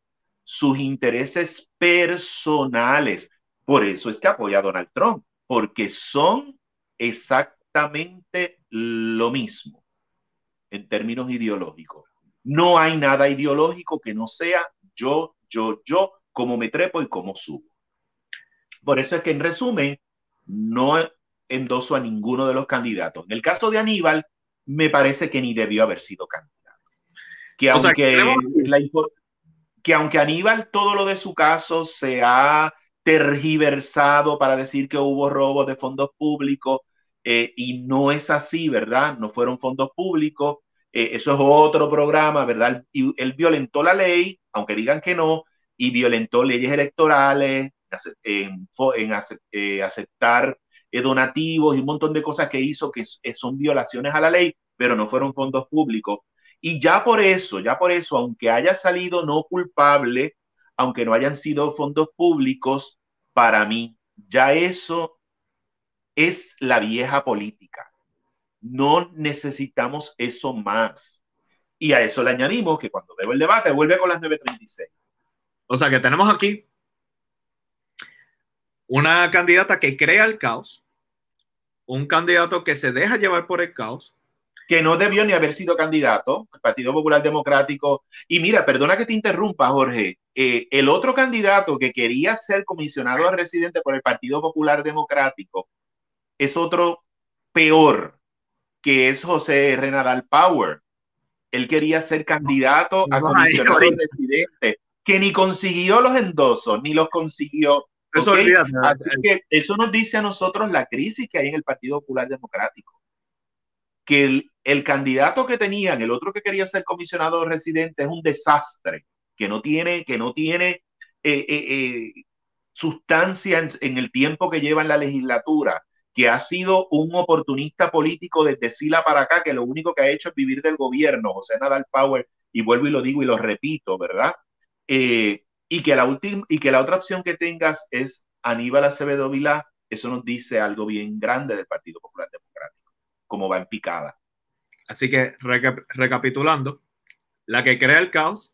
Speaker 2: sus intereses personales. Por eso es que apoya a Donald Trump, porque son exactamente lo mismo en términos ideológicos. No hay nada ideológico que no sea yo, yo, yo, como me trepo y como subo. Por eso es que en resumen, no endoso a ninguno de los candidatos. En el caso de Aníbal, me parece que ni debió haber sido candidato. Que aunque, que aunque Aníbal todo lo de su caso se ha tergiversado para decir que hubo robos de fondos públicos eh, y no es así, ¿verdad? No fueron fondos públicos. Eh, eso es otro programa, ¿verdad? Y él violentó la ley, aunque digan que no, y violentó leyes electorales, en, eh, aceptar donativos y un montón de cosas que hizo que son violaciones a la ley, pero no fueron fondos públicos. Y ya por eso, ya por eso, aunque haya salido no culpable, aunque no hayan sido fondos públicos, para mí ya eso es la vieja política. No necesitamos eso más. Y a eso le añadimos que cuando veo el debate vuelve con las 9.36.
Speaker 1: O sea que tenemos aquí una candidata que crea el caos, un candidato que se deja llevar por el caos
Speaker 2: que no debió ni haber sido candidato, el Partido Popular Democrático. Y mira, perdona que te interrumpa, Jorge. Eh, el otro candidato que quería ser comisionado a residente por el Partido Popular Democrático es otro peor, que es José Renadal Power. Él quería ser candidato a comisionado a residente, que ni consiguió los endosos, ni los consiguió. Eso, que eso nos dice a nosotros la crisis que hay en el Partido Popular Democrático que el, candidato que tenían, el otro que quería ser comisionado residente, es un desastre, que no tiene, que no tiene eh, eh, eh, sustancia en, el tiempo que lleva en la legislatura, que ha sido un oportunista político desde Sila para acá, que lo único que ha hecho es vivir del gobierno, José Nadal Power, y vuelvo y lo digo y lo repito, ¿verdad? y, que la y que la otra opción que tengas es Aníbal Acevedo Vilá, eso nos dice algo bien grande del Partido Popular Democrático como va en picada.
Speaker 1: Así que recapitulando, la que crea el caos,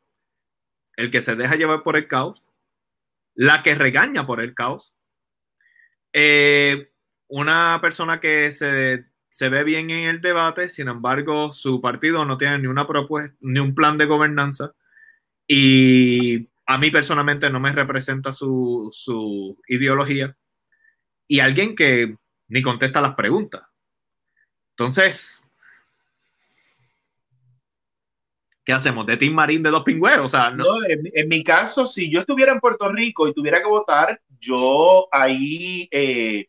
Speaker 1: el que se deja llevar por el caos, la que regaña por el caos, eh, una persona que se, se, ve bien en el debate, sin embargo, su partido no tiene ni una propuesta, ni un plan de gobernanza, y a mí personalmente no me representa su, su ideología, y alguien que ni contesta las preguntas. Entonces, ¿qué hacemos? ¿De Tim Marín de dos pingüeros? O sea,
Speaker 2: no. en, mi caso, si yo estuviera en Puerto Rico y tuviera que votar, yo ahí eh,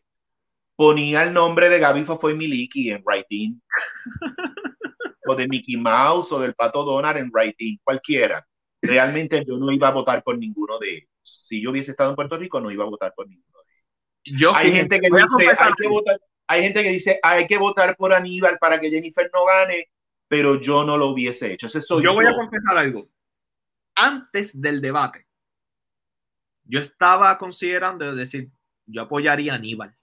Speaker 2: ponía el nombre de Gaby Fofoy Miliki en writing. <laughs> o de Mickey Mouse o del Pato Donald en writing, cualquiera. realmente yo no iba a votar por ninguno de ellos. Si yo hubiese estado en Puerto Rico, no iba a votar por ninguno de ellos. Yo hay, gente que dice, hay, que votar, hay gente que dice, hay que votar por Aníbal para que Jennifer no gane, pero yo no lo hubiese hecho. Ese soy
Speaker 1: yo, yo voy a confesar algo. Antes del debate, yo estaba considerando decir, yo apoyaría a Aníbal.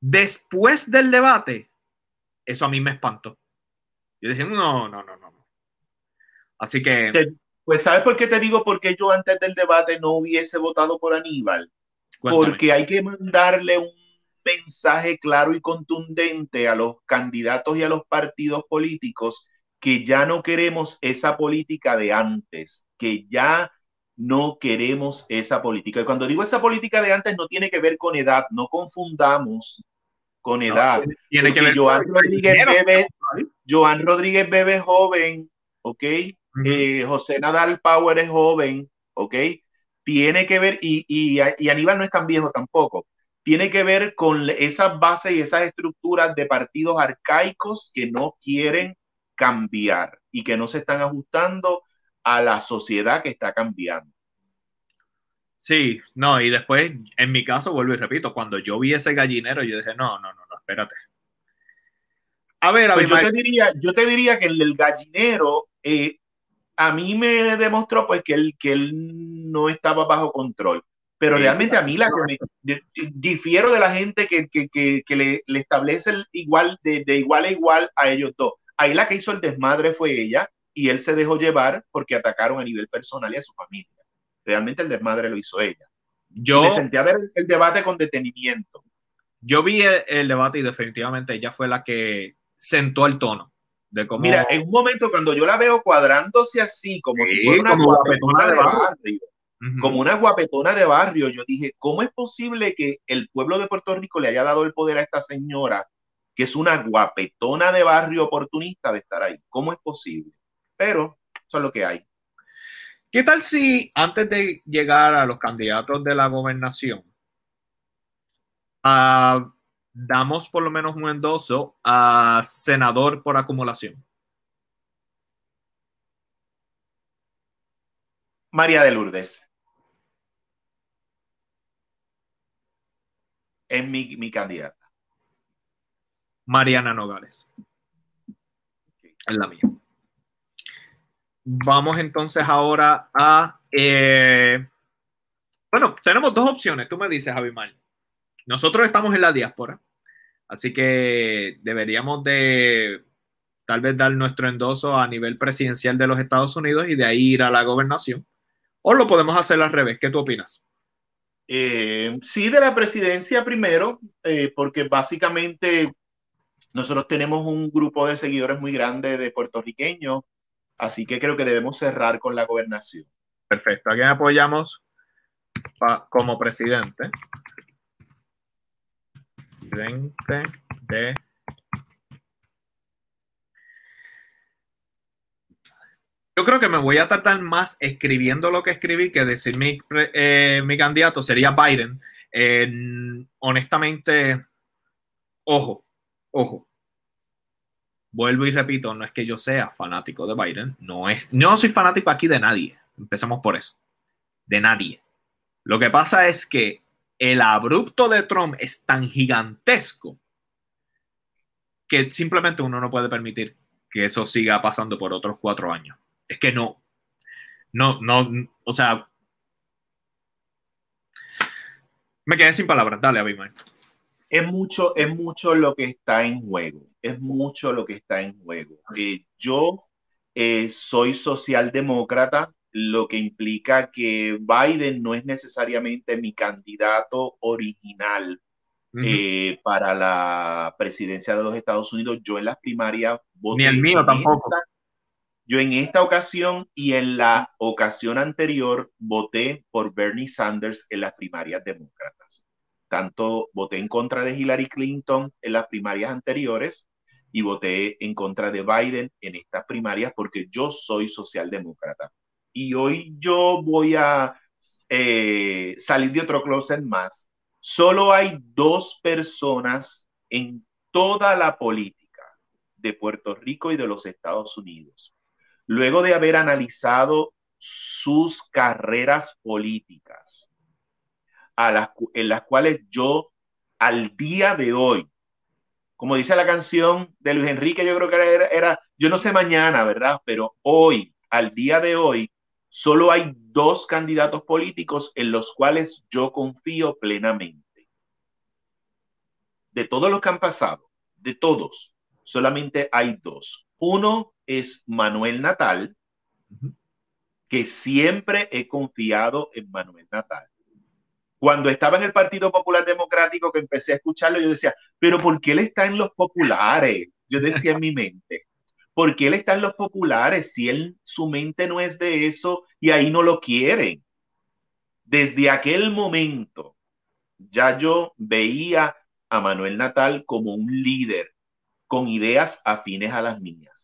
Speaker 1: Después del debate, eso a mí me espantó. Yo dije, no, no, no, no. Así que...
Speaker 2: Pues ¿sabes por qué te digo? Porque yo antes del debate no hubiese votado por Aníbal. Porque hay que mandarle un mensaje claro y contundente a los candidatos y a los partidos políticos que ya no queremos esa política de antes, que ya no queremos esa política. Y cuando digo esa política de antes no tiene que ver con edad, no confundamos con edad. tiene que ver Joan Rodríguez Bebe, Joan Rodríguez Bebe joven, ¿ok? Eh, José Nadal Power es joven, ¿ok? Tiene que ver, y, y, y Aníbal no es tan viejo tampoco, tiene que ver con esas bases y esas estructuras de partidos arcaicos que no quieren cambiar y que no se están ajustando a la sociedad que está cambiando.
Speaker 1: Sí, no, y después, en mi caso, vuelvo y repito, cuando yo vi ese gallinero, yo dije, no, no, no, no, espérate.
Speaker 2: A ver, a pues. Yo te, diría, yo te diría que el del gallinero, eh, a mí me demostró pues que él, que él no estaba bajo control. Pero realmente a mí la que me difiero de la gente que, que, que, que le, le, establece el igual de, de, igual a igual a ellos dos. Ahí la que hizo el desmadre fue ella y él se dejó llevar porque atacaron a nivel personal y a su familia. Realmente el desmadre lo hizo ella. Yo me senté a ver el, debate con detenimiento.
Speaker 1: Yo vi el, el, debate y definitivamente ella fue la que sentó el tono.
Speaker 2: Mira, en un momento cuando yo la veo cuadrándose así, como si fuera una guapetona de barrio, como una guapetona de barrio, yo dije, ¿cómo es posible que el pueblo de Puerto Rico le haya dado el poder a esta señora, que es una guapetona de barrio oportunista de estar ahí? ¿Cómo es posible? Pero eso es lo que hay.
Speaker 1: ¿Qué tal si antes de llegar a los candidatos de la gobernación, uh, damos por lo menos un endoso a senador por acumulación.
Speaker 2: María de Lourdes. Es mi, mi candidata.
Speaker 1: Mariana Nogales. Es la mía. Vamos entonces ahora a... Eh, bueno, tenemos dos opciones. Tú me dices, Mal. Nosotros estamos en la diáspora. Así que deberíamos de tal vez dar nuestro endoso a nivel presidencial de los Estados Unidos y de ahí ir a la gobernación. O lo podemos hacer al revés. ¿Qué tú opinas?
Speaker 2: Eh, sí, de la presidencia primero, eh, porque básicamente nosotros tenemos un grupo de seguidores muy grande de puertorriqueños, así que creo que debemos cerrar con la gobernación.
Speaker 1: Perfecto. ¿A quién apoyamos como presidente? de... Yo creo que me voy a tratar más escribiendo lo que escribí que decir mi, eh, mi candidato sería Biden. honestamente, ojo, ojo. Vuelvo y repito, no es que yo sea fanático de Biden, no es, no soy fanático aquí de nadie. Empecemos por eso. De nadie. Lo que pasa es que el abrupto de Trump es tan gigantesco que simplemente uno no puede permitir que eso siga pasando por otros cuatro años. Es que no, no, no, o sea, me quedé sin palabras. Dale, Abimael.
Speaker 2: Es mucho, es mucho lo que está en juego. Es mucho lo que está en juego. Eh, yo eh, soy socialdemócrata, lo que implica que Biden no es necesariamente mi candidato original eh, para la presidencia de los Estados Unidos. Yo en las primarias
Speaker 1: voté. Ni el mío tampoco.
Speaker 2: Yo en esta ocasión y en la ocasión anterior voté por Bernie Sanders en las primarias demócratas. Tanto voté en contra de Hillary Clinton en las primarias anteriores y voté en contra de Biden en estas primarias porque yo soy socialdemócrata y hoy yo voy a eh, salir de otro closet más. Solo hay dos personas en toda la política de Puerto Rico y de los Estados Unidos. Luego de haber analizado sus carreras políticas, las, en las cuales yo al día de hoy, como dice la canción de Luis Enrique, yo creo que era, era, yo no sé mañana, ¿verdad? Pero hoy, al día de hoy, solo hay dos candidatos políticos en los cuales yo confío plenamente. De todos los que han pasado, de todos, solamente hay dos. Uno es Manuel Natal, que siempre he confiado en Manuel Natal. Cuando estaba en el Partido Popular Democrático, que empecé a escucharlo, yo decía, pero ¿por qué él está en los populares? Yo decía en mi mente, ¿por qué él está en los populares si él, su mente no es de eso y ahí no lo quieren? Desde aquel momento, ya yo veía a Manuel Natal como un líder con ideas afines a las mías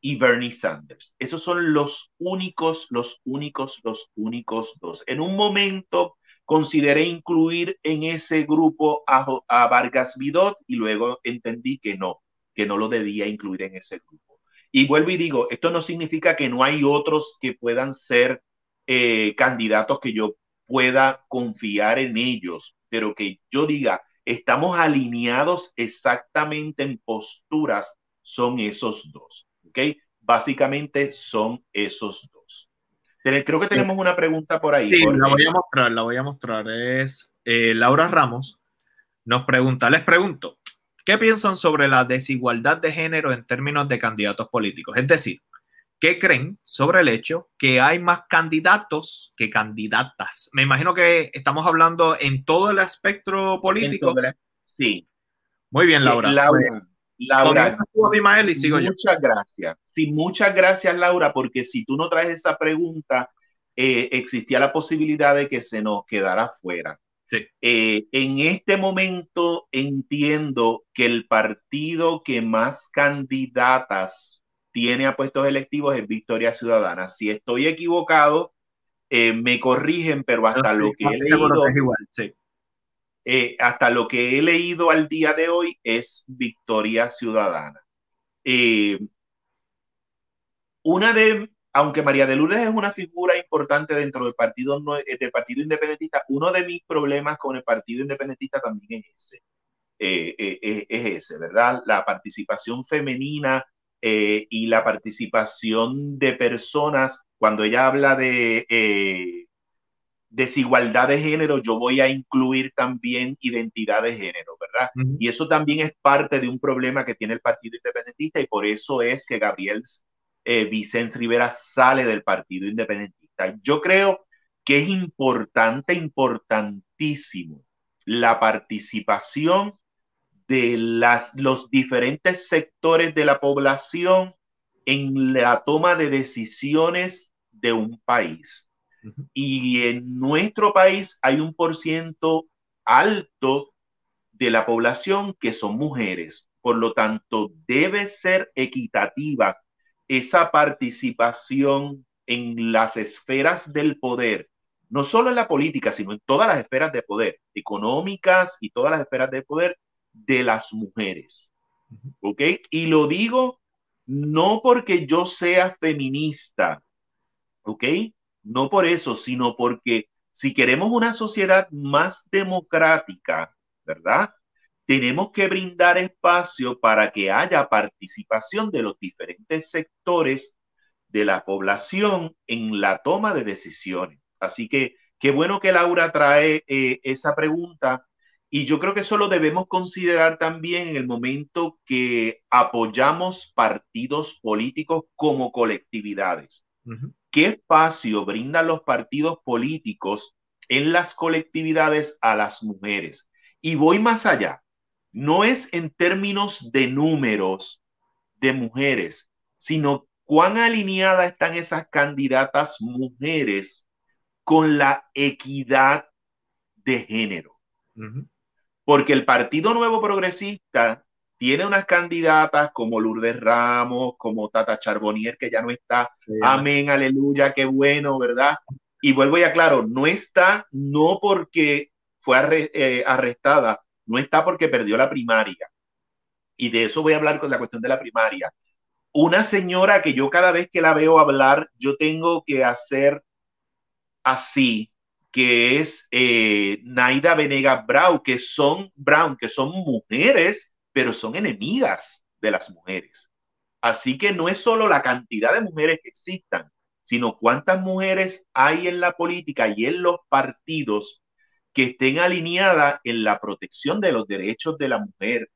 Speaker 2: y Bernie Sanders. Esos son los únicos, los únicos, los únicos dos. En un momento consideré incluir en ese grupo a, Vargas Vidot y luego entendí que no, que no lo debía incluir en ese grupo. Y vuelvo y digo, esto no significa que no hay otros que puedan ser eh, candidatos que yo pueda confiar en ellos, pero que yo diga, estamos alineados exactamente en posturas, son esos dos. ¿Ok? Básicamente son esos dos. Creo que tenemos una pregunta por ahí.
Speaker 1: Sí, la voy a mostrar, la voy a mostrar. Es eh, Laura Ramos. Nos pregunta, les pregunto, ¿qué piensan sobre la desigualdad de género en términos de candidatos políticos? Es decir, ¿qué creen sobre el hecho que hay más candidatos que candidatas? Me imagino que estamos hablando en todo el espectro político.
Speaker 2: Sí.
Speaker 1: Muy bien, Laura.
Speaker 2: Laura, Laura, muchas gracias. Sí, muchas gracias, Laura, porque si tú no traes esa pregunta, eh, existía la posibilidad de que se nos quedara fuera.
Speaker 1: Sí.
Speaker 2: Eh, en este momento entiendo que el partido que más candidatas tiene a puestos electivos es Victoria Ciudadana. Si estoy equivocado, eh, me corrigen, pero hasta lo que he leído,
Speaker 1: igual, sí.
Speaker 2: Eh, hasta lo que he leído al día de hoy es Victoria Ciudadana. Eh, una de, aunque María de Lourdes es una figura importante dentro del partido, eh, del partido independentista, uno de mis problemas con el partido independentista también es ese. es ese, ¿verdad? La participación femenina y la participación de personas, cuando ella habla de desigualdad de género, yo voy a incluir también identidad de género, ¿verdad? Y eso también es parte de un problema que tiene el Partido Independentista y por eso es que Gabriel eh, Vicente Rivera sale del Partido Independentista. Yo creo que es importante, importantísimo la participación de las, los diferentes sectores de la población en la toma de decisiones de un país. Y en nuestro país hay un por ciento alto de la población que son mujeres. Por lo tanto, debe ser equitativa esa participación en las esferas del poder, no solo en la política, sino en todas las esferas de poder, económicas y todas las esferas de poder de las mujeres. ¿Ok? Y lo digo no porque yo sea feminista, ¿ok? No por eso, sino porque si queremos una sociedad más democrática, ¿verdad? Tenemos que brindar espacio para que haya participación de los diferentes sectores de la población en la toma de decisiones. Así que qué bueno que Laura trae eh, esa pregunta y yo creo que eso lo debemos considerar también en el momento que apoyamos partidos políticos como colectividades. ¿Qué espacio brindan los partidos políticos en las colectividades a las mujeres? Y voy más allá. No es en términos de números de mujeres, sino cuán alineadas están esas candidatas mujeres con la equidad de género. Porque el Partido Nuevo Progresista tiene unas candidatas como Lourdes Ramos, como Tata Charbonnier, que ya no está. Amén, aleluya, qué bueno, ¿verdad? Y vuelvo ya claro, no está, no porque fue eh, arrestada, no está porque perdió la primaria. Y de eso voy a hablar con la cuestión de la primaria. una señora que yo cada vez que la veo hablar, yo tengo que hacer así, que es eh, Naida Venegas Brown, que son Brown, que son mujeres, pero son enemigas de las mujeres. Así que no es solo la cantidad de mujeres que existan, sino cuántas mujeres hay en la política y en los partidos que estén alineadas en la protección de los derechos de la mujer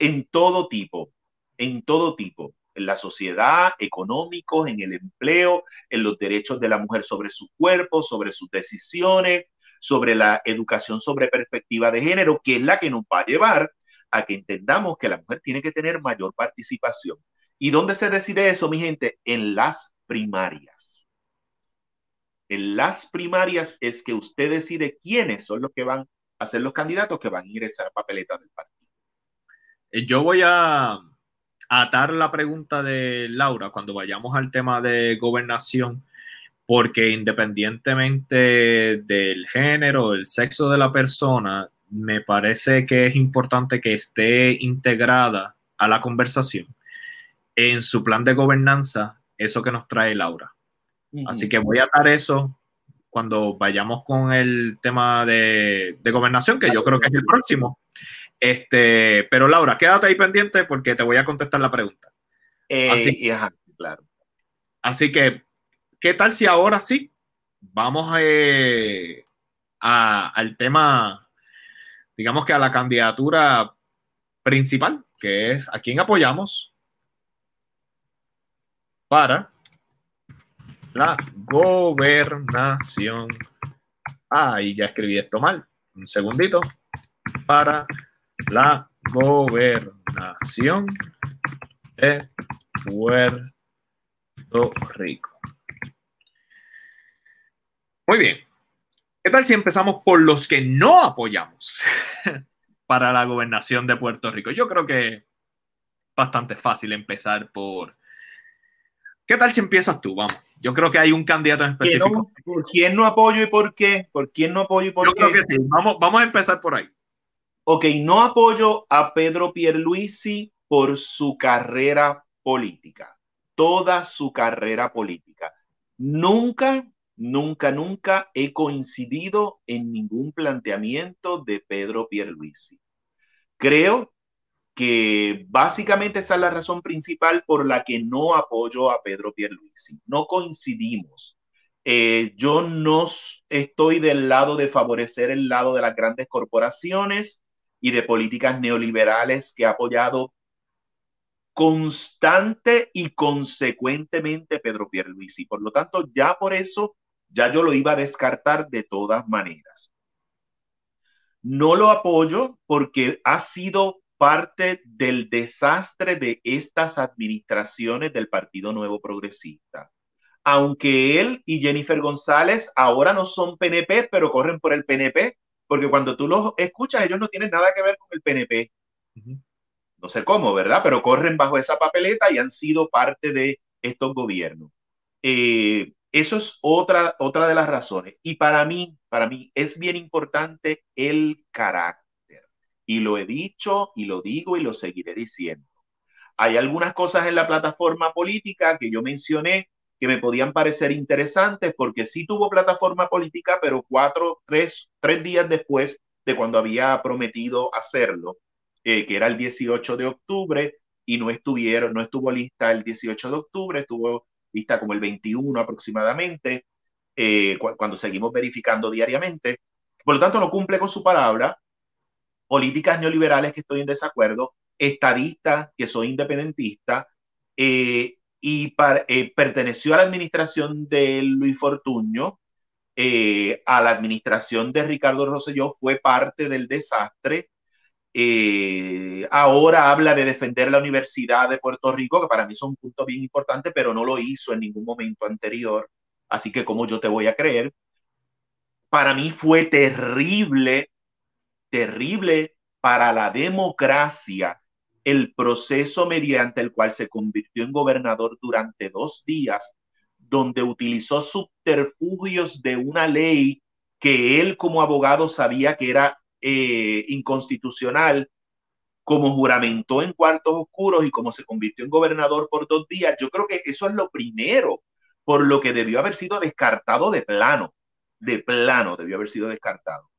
Speaker 2: en todo tipo, en todo tipo, en la sociedad, económicos, en el empleo, en los derechos de la mujer sobre su cuerpo, sobre sus decisiones, sobre la educación sobre perspectiva de género, que es la que nos va a llevar a que entendamos que la mujer tiene que tener mayor participación. ¿Y dónde se decide eso, mi gente? En las primarias. En las primarias es que usted decide quiénes son los que van a ser los candidatos que van a ingresar a papeleta del partido.
Speaker 1: Eh, yo voy a atar la pregunta de Laura cuando vayamos al tema de gobernación, porque independientemente del género, el sexo de la persona, me parece que es importante que esté integrada a la conversación en su plan de gobernanza, eso que nos trae Laura. Así que voy a atar eso cuando vayamos con el tema de, gobernación, que yo creo que es el próximo. Este, pero Laura, quédate ahí pendiente porque te voy a contestar la pregunta.
Speaker 2: Eh, así, claro.
Speaker 1: así que, ¿qué tal si ahora sí vamos eh, al tema digamos que a la candidatura principal, que es a quién apoyamos para la gobernación. Ah, y ya escribí esto mal. Un segundito. Para la gobernación de Puerto Rico. Muy bien. ¿Qué tal si empezamos por los que no apoyamos <laughs> para la gobernación de Puerto Rico? Yo creo que es bastante fácil empezar por... ¿Qué tal si empiezas tú? Vamos. Yo creo que hay un candidato en específico.
Speaker 2: ¿Por quién no apoyo y por qué? ¿Por quién no apoyo y por qué?
Speaker 1: Yo creo que sí. Vamos, vamos a empezar por ahí.
Speaker 2: Ok, no apoyo a Pedro Pierluisi por su carrera política. Toda su carrera política. Nunca Nunca, nunca he coincidido en ningún planteamiento de Pedro Pierluisi. Creo que básicamente esa es la razón principal por la que no apoyo a Pedro Pierluisi. No coincidimos. Eh, yo no estoy del lado de favorecer el lado de las grandes corporaciones y de políticas neoliberales que ha apoyado constante y consecuentemente Pedro Pierluisi. Por lo tanto, ya por eso ya yo lo iba a descartar de todas maneras. No lo apoyo porque ha sido parte del desastre de estas administraciones del Partido Nuevo Progresista. Aunque él y Jennifer González ahora no son PNP, pero corren por el PNP, porque cuando tú los escuchas, ellos no tienen nada que ver con el PNP. No sé cómo, ¿verdad? Pero corren bajo esa papeleta y han sido parte de estos gobiernos. Eh, eso es otra, otra de las razones. Y para mí, para mí es bien importante el carácter. Y lo he dicho y lo digo y lo seguiré diciendo. Hay algunas cosas en la plataforma política que yo mencioné que me podían parecer interesantes porque sí tuvo plataforma política, pero cuatro, tres, tres días después de cuando había prometido hacerlo, eh, que era el 18 de octubre, y no estuvieron, no estuvo lista el 18 de octubre, estuvo vista como el 21 aproximadamente, eh, cuando seguimos verificando diariamente. Por lo tanto, no cumple con su palabra. Políticas neoliberales que estoy en desacuerdo, estadistas que soy independentista, eh, y eh, perteneció a la administración de Luis Fortuño, a la administración de Ricardo Rosselló, fue parte del desastre eh, ahora habla de defender la Universidad de Puerto Rico, que para mí es un punto bien importante, pero no lo hizo en ningún momento anterior. Así que, ¿cómo yo te voy a creer? Para mí fue terrible, terrible para la democracia el proceso mediante el cual se convirtió en gobernador durante dos días, donde utilizó subterfugios de una ley que él como abogado sabía que era eh, inconstitucional como juramentó en cuartos oscuros y como se convirtió en gobernador por dos días, yo creo que eso es lo primero por lo que debió haber sido descartado de plano, de plano debió haber sido descartado.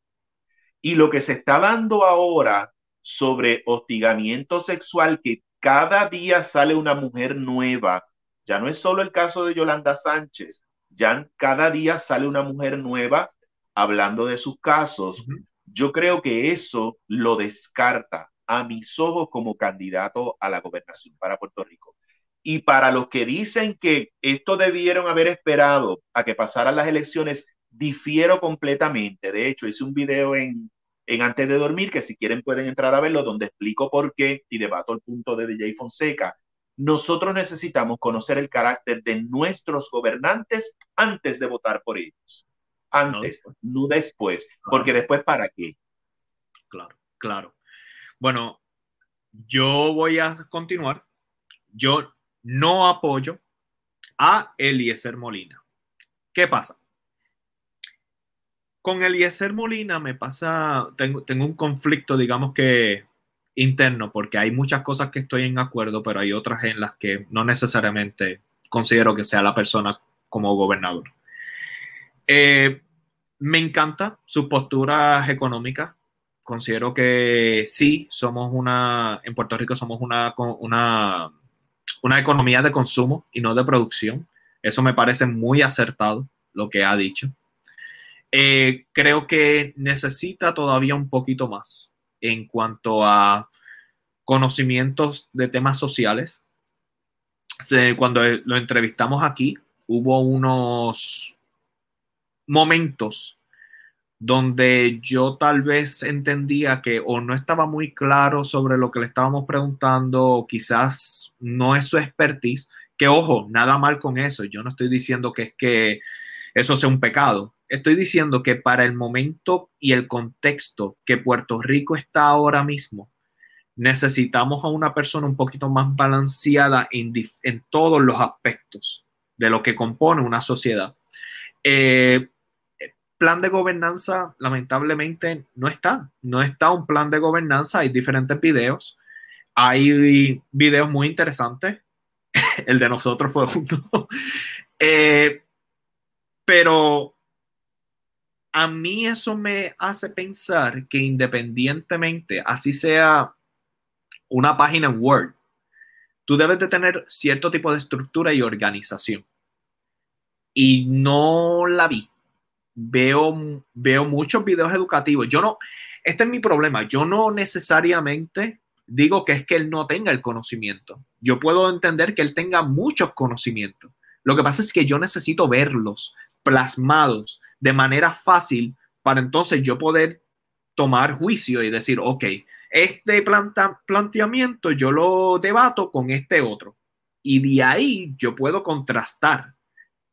Speaker 2: Y lo que se está dando ahora sobre hostigamiento sexual, que cada día sale una mujer nueva, ya no es solo el caso de Yolanda Sánchez, ya cada día sale una mujer nueva hablando de sus casos. Yo creo que eso lo descarta a mis ojos como candidato a la gobernación para Puerto Rico. Y para los que dicen que esto debieron haber esperado a que pasaran las elecciones, difiero completamente. De hecho, hice un video en, en Antes de Dormir, que si quieren pueden entrar a verlo, donde explico por qué y debato el punto de DJ Fonseca. Nosotros necesitamos conocer el carácter de nuestros gobernantes antes de votar por ellos. Antes, no, no después. Porque después, ¿para qué?
Speaker 1: Claro, claro. Bueno, yo voy a continuar. Yo no apoyo a Eliezer Molina. ¿Qué pasa? Con Eliezer Molina me pasa, tengo, tengo un conflicto, digamos que interno, porque hay muchas cosas que estoy en acuerdo, pero hay otras en las que no necesariamente considero que sea la persona como gobernador. Eh, me encanta su postura económica considero que sí, somos una, en Puerto Rico somos una, una, una economía de consumo y no de producción. Eso me parece muy acertado lo que ha dicho. Eh, creo que necesita todavía un poquito más en cuanto a conocimientos de temas sociales. Cuando lo entrevistamos aquí, hubo unos momentos donde yo tal vez entendía que o no estaba muy claro sobre lo que le estábamos preguntando, o quizás no es su expertise, que ojo, nada mal con eso, yo no estoy diciendo que es que eso sea un pecado, estoy diciendo que para el momento y el contexto que Puerto Rico está ahora mismo, necesitamos a una persona un poquito más balanceada en, en todos los aspectos de lo que compone una sociedad. Eh, plan de gobernanza, lamentablemente, no está. No está un plan de gobernanza. Hay diferentes videos. Hay videos muy interesantes. <laughs> El de nosotros fue uno. <laughs> Eh, pero a mí eso me hace pensar que independientemente, así sea una página en Word, tú debes de tener cierto tipo de estructura y organización. Y no la vi veo, veo muchos videos educativos. Yo no, este es mi problema. Yo no necesariamente digo que es que él no tenga el conocimiento. Yo puedo entender que él tenga muchos conocimientos. Lo que pasa es que yo necesito verlos plasmados de manera fácil para entonces yo poder tomar juicio y decir, ok, este planteamiento yo lo debato con este otro. Y de ahí yo puedo contrastar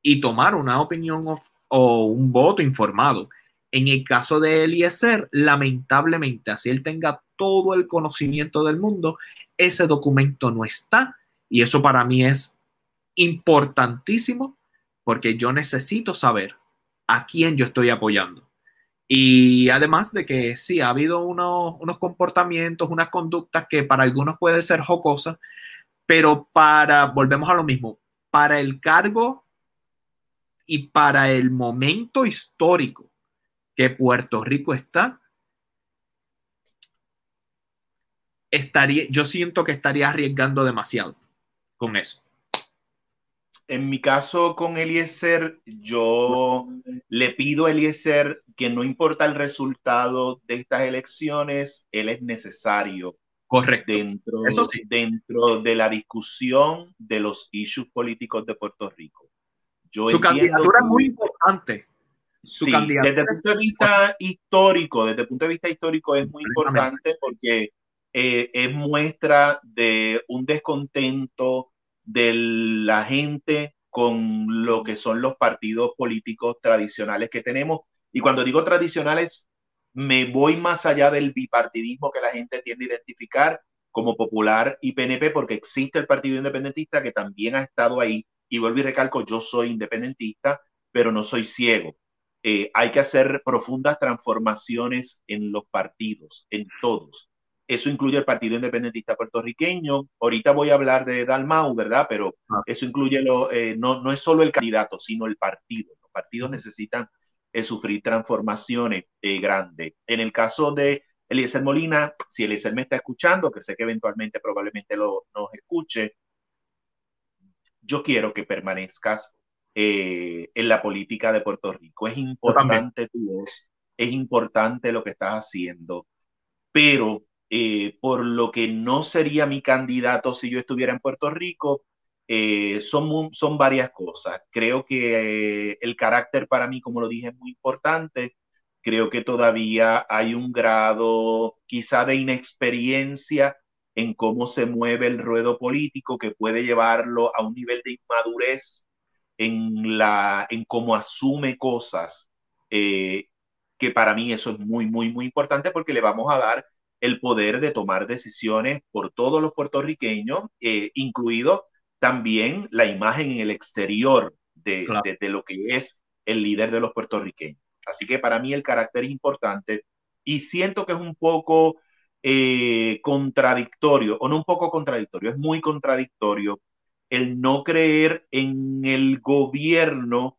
Speaker 1: y tomar una opinión o un voto informado. En el caso de Eliezer, lamentablemente, así él tenga todo el conocimiento del mundo, ese documento no está. Y eso para mí es importantísimo porque yo necesito saber a quién yo estoy apoyando. Y además de que sí, ha habido unos, unos comportamientos, unas conductas que para algunos puede ser jocosas, pero para, volvemos a lo mismo, para el cargo y para el momento histórico que Puerto Rico está, estaría, yo siento que estaría arriesgando demasiado con eso.
Speaker 2: En mi caso con Eliezer, yo le pido a Eliezer que no importa el resultado de estas elecciones, él es necesario
Speaker 1: Correcto.
Speaker 2: Dentro, dentro de la discusión de los issues políticos de Puerto Rico.
Speaker 1: Su candidatura es muy importante.
Speaker 2: Su desde el punto de vista histórico, desde el punto de vista histórico es muy importante porque eh, es muestra de un descontento de la gente con lo que son los partidos políticos tradicionales que tenemos. Y cuando digo tradicionales, me voy más allá del bipartidismo que la gente tiende a identificar como popular y PNP, porque existe el Partido Independentista que también ha estado ahí y vuelvo y recalco, yo soy independentista, pero no soy ciego. Eh, hay que hacer profundas transformaciones en los partidos, en todos. Eso incluye el Partido Independentista Puertorriqueño. Ahorita voy a hablar de Dalmau, ¿verdad? Pero ah. eso incluye, lo, eh, no, no es solo el candidato, sino el partido. Los partidos necesitan eh, sufrir transformaciones eh, grandes. En el caso de Eliezer Molina, si Eliezer me está escuchando, que sé que eventualmente probablemente lo, nos escuche, yo quiero que permanezcas en la política de Puerto Rico. Es importante tu voz, es importante lo que estás haciendo, pero eh, por lo que no sería mi candidato si yo estuviera en Puerto Rico, eh, son, son varias cosas. Creo que eh, el carácter para mí, como lo dije, es muy importante. Creo que todavía hay un grado quizá de inexperiencia en cómo se mueve el ruedo político que puede llevarlo a un nivel de inmadurez en, la, en cómo asume cosas, que para mí eso es muy, muy, muy importante porque le vamos a dar el poder de tomar decisiones por todos los puertorriqueños, eh, incluido también la imagen en el exterior de, lo que es el líder de los puertorriqueños. Así que para mí el carácter es importante y siento que es un poco eh, contradictorio, o no un poco contradictorio, es muy contradictorio el no creer en el gobierno,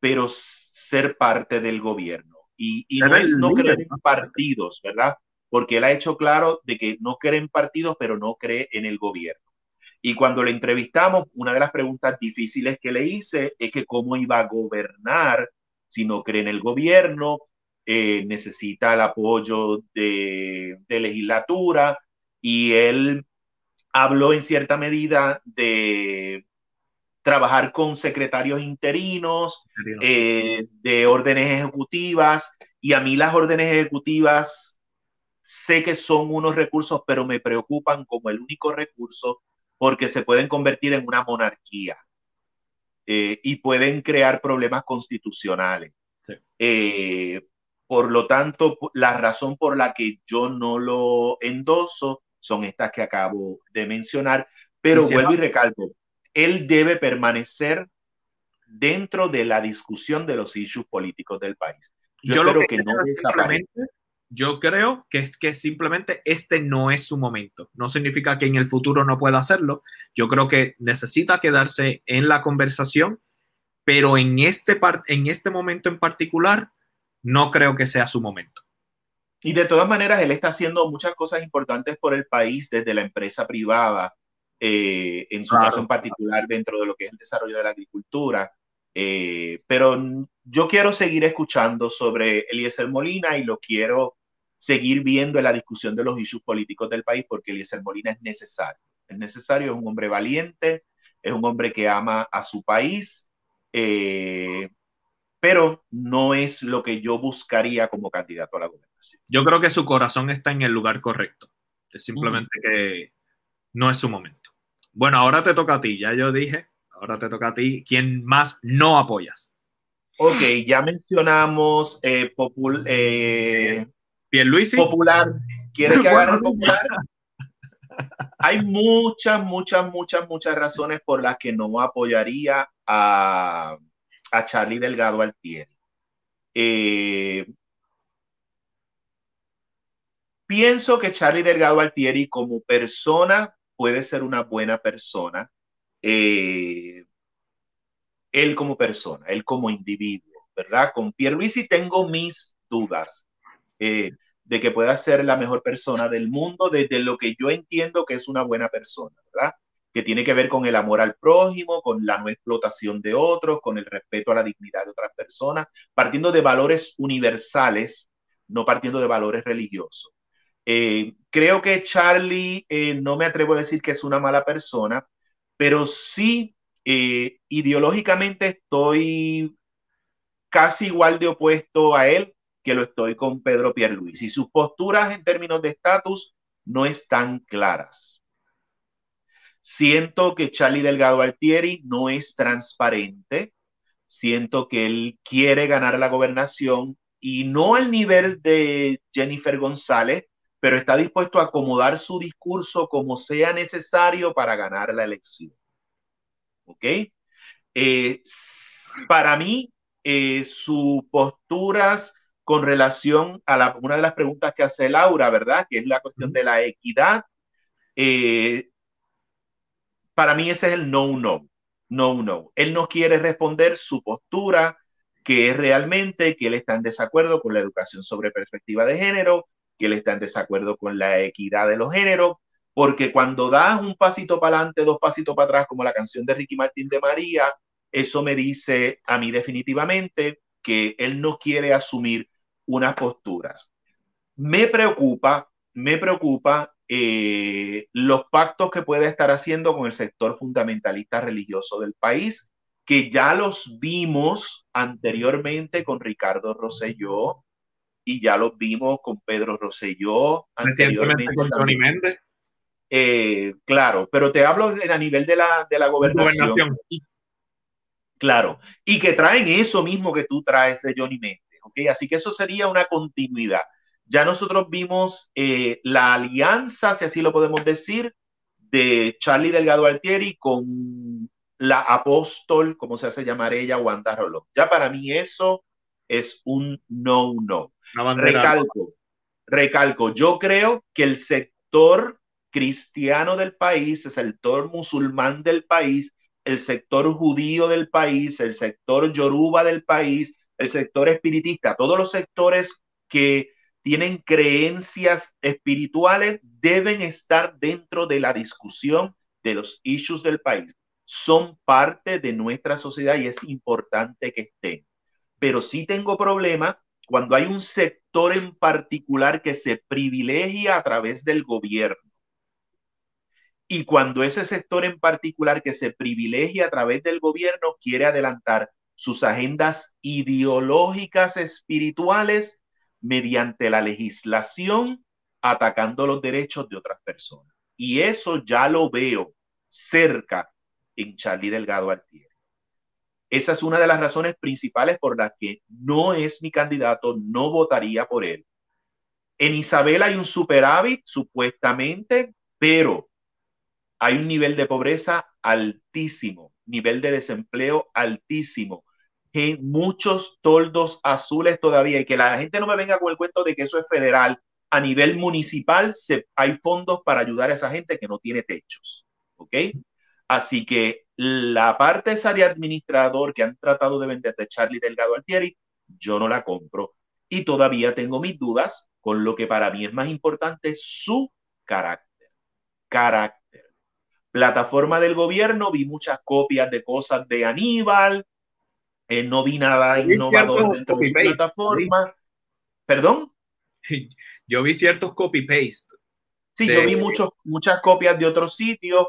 Speaker 2: pero ser parte del gobierno. Y, y no es no creer en partidos, ¿verdad? porque él ha hecho claro de que no cree en partidos, pero no cree en el gobierno. Y cuando le entrevistamos, una de las preguntas difíciles que le hice es que cómo iba a gobernar si no cree en el gobierno, eh, necesita el apoyo de, de, legislatura y él habló en cierta medida de trabajar con secretarios interinos, eh, de órdenes ejecutivas, y a mí las órdenes ejecutivas sé que son unos recursos, pero me preocupan como el único recurso porque se pueden convertir en una monarquía eh, y pueden crear problemas constitucionales. Eh, por lo tanto, la razón por la que yo no lo endoso son estas que acabo de mencionar, pero vuelvo y recalco, él debe permanecer dentro de la discusión de los issues políticos del país.
Speaker 1: Yo, espero que, que no yo creo que es que simplemente este no es su momento. No significa que en el futuro no pueda hacerlo. Yo creo que necesita quedarse en la conversación, pero en este, en este momento en particular, no creo que sea su momento.
Speaker 2: Y de todas maneras, él está haciendo muchas cosas importantes por el país desde la empresa privada, eh, en su caso en particular dentro de lo que es el desarrollo de la agricultura. Eh, pero yo quiero seguir escuchando sobre Eliezer Molina y lo quiero seguir viendo en la discusión de los issues políticos del país porque Eliezer Molina es necesario. Es necesario, es un hombre valiente, es un hombre que ama a su país, eh, pero no es lo que yo buscaría como candidato a la gobernación.
Speaker 1: Yo creo que su corazón está en el lugar correcto. Es simplemente que no es su momento. Bueno, ahora te toca a ti, ya yo dije, ahora te toca a ti. ¿Quién más no apoyas?
Speaker 2: Ok, ya mencionamos eh, popul eh, Popular. ¿Quieres que agarre popular? <laughs> Hay muchas, muchas, muchas, muchas razones por las que no apoyaría a, a Charlie Delgado Altieri. Eh, pienso que Charlie Delgado Altieri como persona puede ser una buena persona. Eh, él como persona, él como individuo, ¿verdad? Con Pierluisi tengo mis dudas eh, de que pueda ser la mejor persona del mundo desde lo que yo entiendo que es una buena persona, ¿verdad? Que tiene que ver con el amor al prójimo, con la no explotación de otros, con el respeto a la dignidad de otras personas, partiendo de valores universales, no partiendo de valores religiosos. Eh, creo que Charlie, eh, no me atrevo a decir que es una mala persona, pero sí eh, ideológicamente estoy casi igual de opuesto a él que lo estoy con Pedro Pierluisi. Y sus posturas en términos de estatus no están claras. Siento que Charlie Delgado Altieri no es transparente. Siento que él quiere ganar la gobernación y no al nivel de Jennifer González, pero está dispuesto a acomodar su discurso como sea necesario para ganar la elección. ¿ok? Eh, para mí, eh, sus posturas con relación a la, una de las preguntas que hace Laura, ¿verdad? Que es la cuestión de la equidad. Eh, para mí ese es el no, no, no, no. Él no quiere responder su postura, que es realmente que él está en desacuerdo con la educación sobre perspectiva de género, que él está en desacuerdo con la equidad de los géneros, porque cuando das un pasito para adelante, dos pasitos para atrás, como la canción de Ricky Martín de María, eso me dice a mí definitivamente que él no quiere asumir unas posturas. Me preocupa, me preocupa eh, los pactos que puede estar haciendo con el sector fundamentalista religioso del país, que ya los vimos anteriormente con Ricardo Rosselló y ya los vimos con Pedro Rosselló
Speaker 1: anteriormente con Tony Méndez.
Speaker 2: Eh, claro, pero te hablo a nivel de la, de la gobernación. Claro, y que traen eso mismo que tú traes de Johnny Méndez. Así que eso sería una continuidad. Ya nosotros vimos eh, la alianza, si así lo podemos decir, de Charlie Delgado Altieri con la apóstol, como se hace llamar ella, Wanda Rolón. Ya para mí eso es un no-no. Recalco, recalco, yo creo que el sector cristiano del país, el sector musulmán del país, el sector judío del país, el sector yoruba del país, el sector espiritista, todos los sectores que tienen creencias espirituales deben estar dentro de la discusión de los issues del país. Son parte de nuestra sociedad y es importante que estén. Pero sí tengo problema cuando hay un sector en particular que se privilegia a través del gobierno. Y cuando ese sector en particular que se privilegia a través del gobierno quiere adelantar sus agendas ideológicas espirituales mediante la legislación, atacando los derechos de otras personas. Y eso ya lo veo cerca en Charlie Delgado Altieri. Esa es una de las razones principales por las que no es mi candidato, no votaría por él. En Isabel hay un superávit, supuestamente, pero hay un nivel de pobreza altísimo, nivel de desempleo altísimo, muchos toldos azules todavía y que la gente no me venga con el cuento de que eso es federal. A nivel municipal hay fondos para ayudar a esa gente que no tiene techos. ¿Ok? Así que la parte esa de administrador que han tratado de vender de Charlie Delgado Altieri, yo no la compro. Y todavía tengo mis dudas con lo que para mí es más importante, su carácter. Carácter. Plataforma del gobierno, vi muchas copias de cosas de Aníbal, eh, no vi nada innovador dentro de la plataforma. ¿Perdón? <laughs>
Speaker 1: Yo vi ciertos copy-paste.
Speaker 2: Sí, yo vi muchos, muchas copias de otros sitios.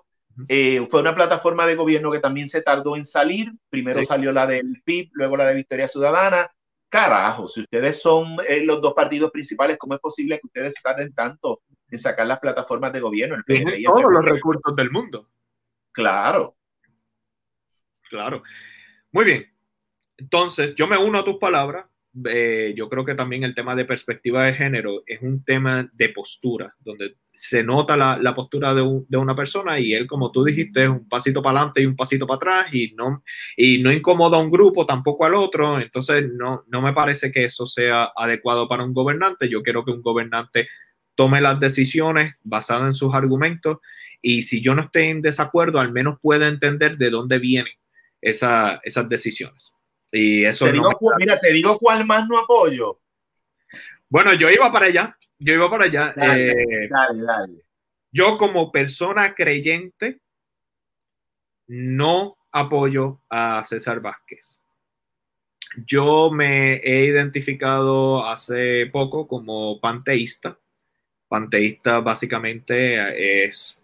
Speaker 2: Eh, fue una plataforma de gobierno que también se tardó en salir. Primero salió la del PIB, luego la de Victoria Ciudadana. Carajo, si ustedes son eh, los dos partidos principales, ¿cómo es posible que ustedes tarden tanto en sacar las plataformas de gobierno?
Speaker 1: El Tienen todos los recursos del mundo.
Speaker 2: Claro.
Speaker 1: Claro. Muy bien. Entonces, yo me uno a tus palabras. Eh, yo creo que también el tema de perspectiva de género es un tema de postura, donde se nota la, postura de, una persona y él, como tú dijiste, es un pasito para adelante y un pasito para atrás y no, y no incomoda a un grupo, tampoco al otro. Entonces, no, no me parece que eso sea adecuado para un gobernante. Yo quiero que un gobernante tome las decisiones basadas en sus argumentos y si yo no estoy en desacuerdo, al menos pueda entender de dónde vienen esas decisiones. Y eso
Speaker 2: te digo, Mira, te digo cuál más no apoyo.
Speaker 1: Bueno, yo iba para allá. Yo iba para allá.
Speaker 2: Dale, dale, dale.
Speaker 1: Yo como persona creyente no apoyo a César Vázquez. Yo me he identificado hace poco como panteísta. Panteísta básicamente es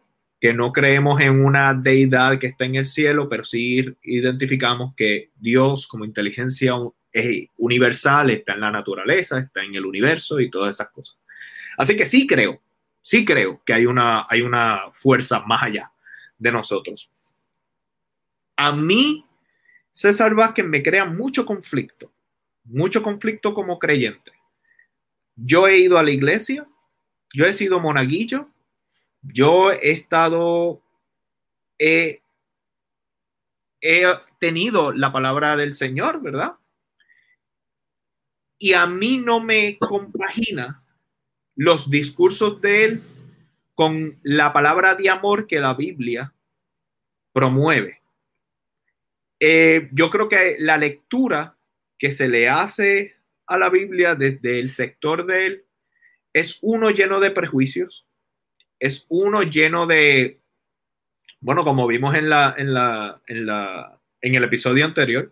Speaker 1: que no creemos en una deidad que está en el cielo, pero sí identificamos que Dios como inteligencia universal está en la naturaleza, está en el universo y todas esas cosas. Así que sí creo, sí creo que hay una, hay una fuerza más allá de nosotros. A mí, César Vázquez me crea mucho conflicto, mucho conflicto como creyente. Yo he ido a la iglesia, yo he sido monaguillo, yo he estado, he, tenido la palabra del Señor, ¿verdad? Y a mí no me compagina los discursos de él con la palabra de amor que la Biblia promueve. Eh, yo creo que la lectura que se le hace a la Biblia desde el sector de él es uno lleno de prejuicios, es uno lleno de, bueno, como vimos en la, en la, en la, en el episodio anterior,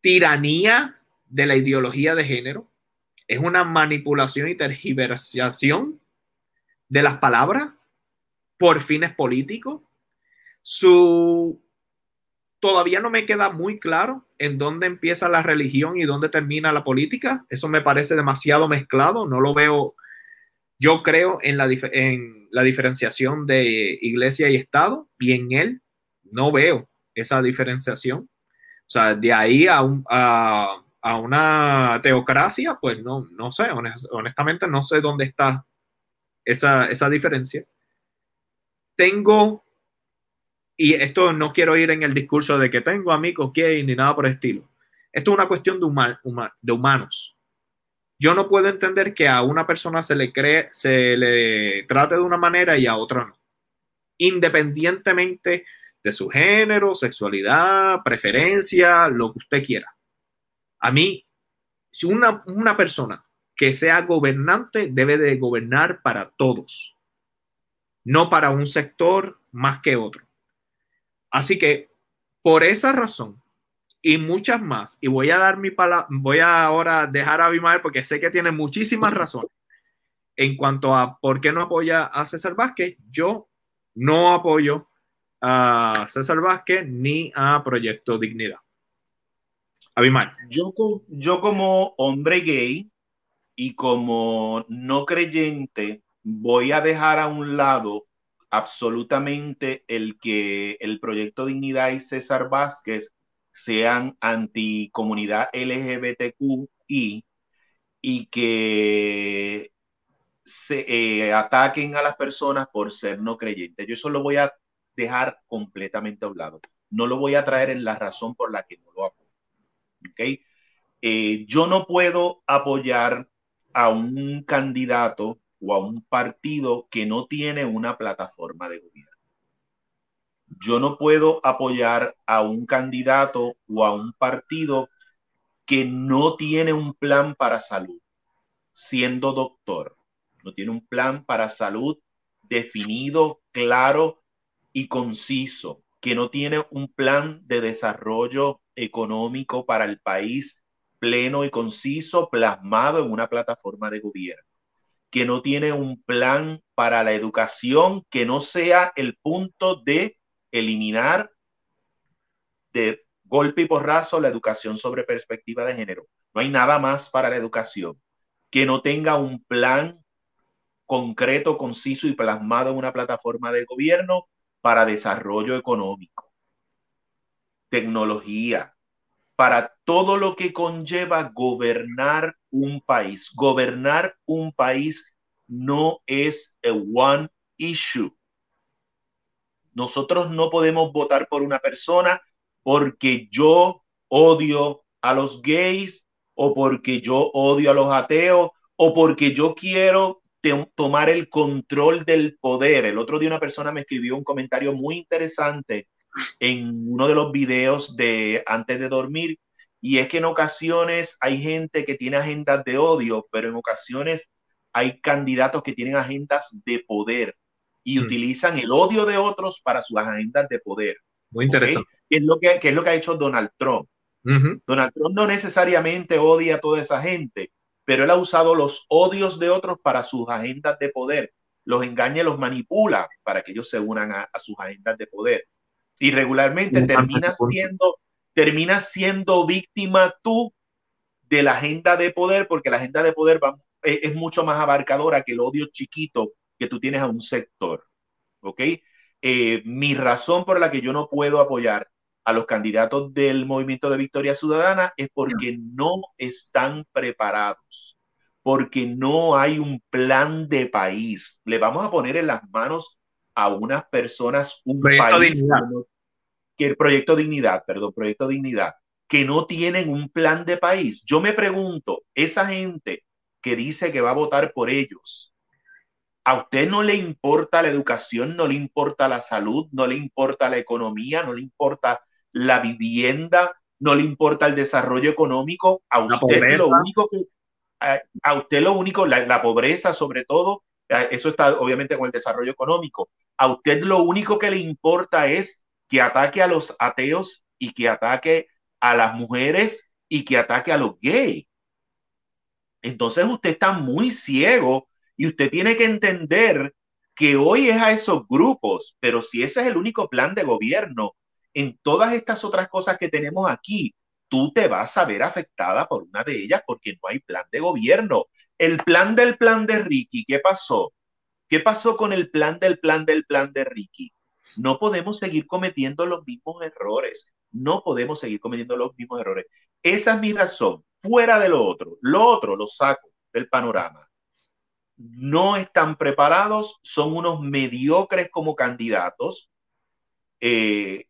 Speaker 1: tiranía de la ideología de género, es una manipulación y tergiversación de las palabras por fines políticos. Su todavía no me queda muy claro en dónde empieza la religión y dónde termina la política. Eso me parece demasiado mezclado. No lo veo. Yo creo en la, en la diferenciación de iglesia y Estado y en él no veo esa diferenciación. O sea, de ahí a, una teocracia, pues no, no sé, honestamente no sé dónde está esa, esa diferencia. Tengo y esto no quiero ir en el discurso de que tengo amigos que ni nada por el estilo. Esto es una cuestión de humanos. Yo no puedo entender que a una persona se le cree, se le trate de una manera y a otra no. Independientemente de su género, sexualidad, preferencia, lo que usted quiera. A mí, si una, una persona que sea gobernante debe de gobernar para todos, no para un sector más que otro. Así que por esa razón y muchas más, y voy a dar mi palabra, voy a ahora dejar a Abimael porque sé que tiene muchísimas razones en cuanto a por qué no apoya a César Vázquez. Yo no apoyo a César Vázquez ni a Proyecto Dignidad.
Speaker 2: Abimael. Yo, yo como hombre gay y como no creyente voy a dejar a un lado absolutamente el que el proyecto Dignidad y César Vázquez sean anticomunidad LGBTQI y que se eh, ataquen a las personas por ser no creyentes. Yo eso lo voy a dejar completamente a un lado. No lo voy a traer en la razón por la que no lo apoyo. ¿Okay? Eh, yo no puedo apoyar a un candidato o a un partido que no tiene una plataforma de gobierno. Yo no puedo apoyar a un candidato o a un partido que no tiene un plan para salud, siendo doctor. No tiene un plan para salud definido, claro y conciso, que no tiene un plan de desarrollo económico para el país pleno y conciso, plasmado en una plataforma de gobierno que no tiene un plan para la educación que no sea el punto de eliminar de golpe y porrazo la educación sobre perspectiva de género. No hay nada más para la educación que no tenga un plan concreto, conciso y plasmado en una plataforma de gobierno para desarrollo económico, tecnología, para todo lo que conlleva gobernar un país. Gobernar un país no es a one issue. Nosotros no podemos votar por una persona porque yo odio a los gays o porque yo odio a los ateos o porque yo quiero tomar el control del poder. El otro día una persona me escribió un comentario muy interesante en uno de los videos de antes de dormir y es que en ocasiones hay gente que tiene agendas de odio, pero en ocasiones hay candidatos que tienen agendas de poder y hmm. utilizan el odio de otros para sus agendas de poder.
Speaker 1: Muy interesante.
Speaker 2: ¿Qué, es lo que, es lo que ha hecho Donald Trump? Donald Trump no necesariamente odia a toda esa gente, pero él ha usado los odios de otros para sus agendas de poder. Los engaña y los manipula para que ellos se unan a, a sus agendas de poder. Y regularmente termina siendo terminas siendo víctima tú de la agenda de poder, porque la agenda de poder va, es, es, mucho más abarcadora que el odio chiquito que tú tienes a un sector. ¿Ok? Eh, mi razón por la que yo no puedo apoyar a los candidatos del Movimiento de Victoria Ciudadana es porque no están preparados, porque no hay un plan de país. Le vamos a poner en las manos a unas personas un país que el proyecto Dignidad, perdón, proyecto Dignidad, que no tienen un plan de país. Yo me pregunto, esa gente que dice que va a votar por ellos, ¿a usted no le importa la educación, no le importa la salud, no le importa la economía, no le importa la vivienda, no le importa el desarrollo económico? A usted lo único que a, usted lo único, la, la pobreza sobre todo, eso está obviamente con el desarrollo económico. A usted lo único que le importa es que ataque a los ateos y que ataque a las mujeres y que ataque a los gays. Entonces usted está muy ciego y usted tiene que entender que hoy es a esos grupos, pero si ese es el único plan de gobierno, en todas estas otras cosas que tenemos aquí, tú te vas a ver afectada por una de ellas porque no hay plan de gobierno. El plan del plan de Ricky, ¿qué pasó? ¿Qué pasó con el plan del plan del plan de Ricky? No podemos seguir cometiendo los mismos errores. No podemos seguir cometiendo los mismos errores. Esa es mi razón. Fuera de lo otro. Lo otro lo saco del panorama. No están preparados, son unos mediocres como candidatos. Eh,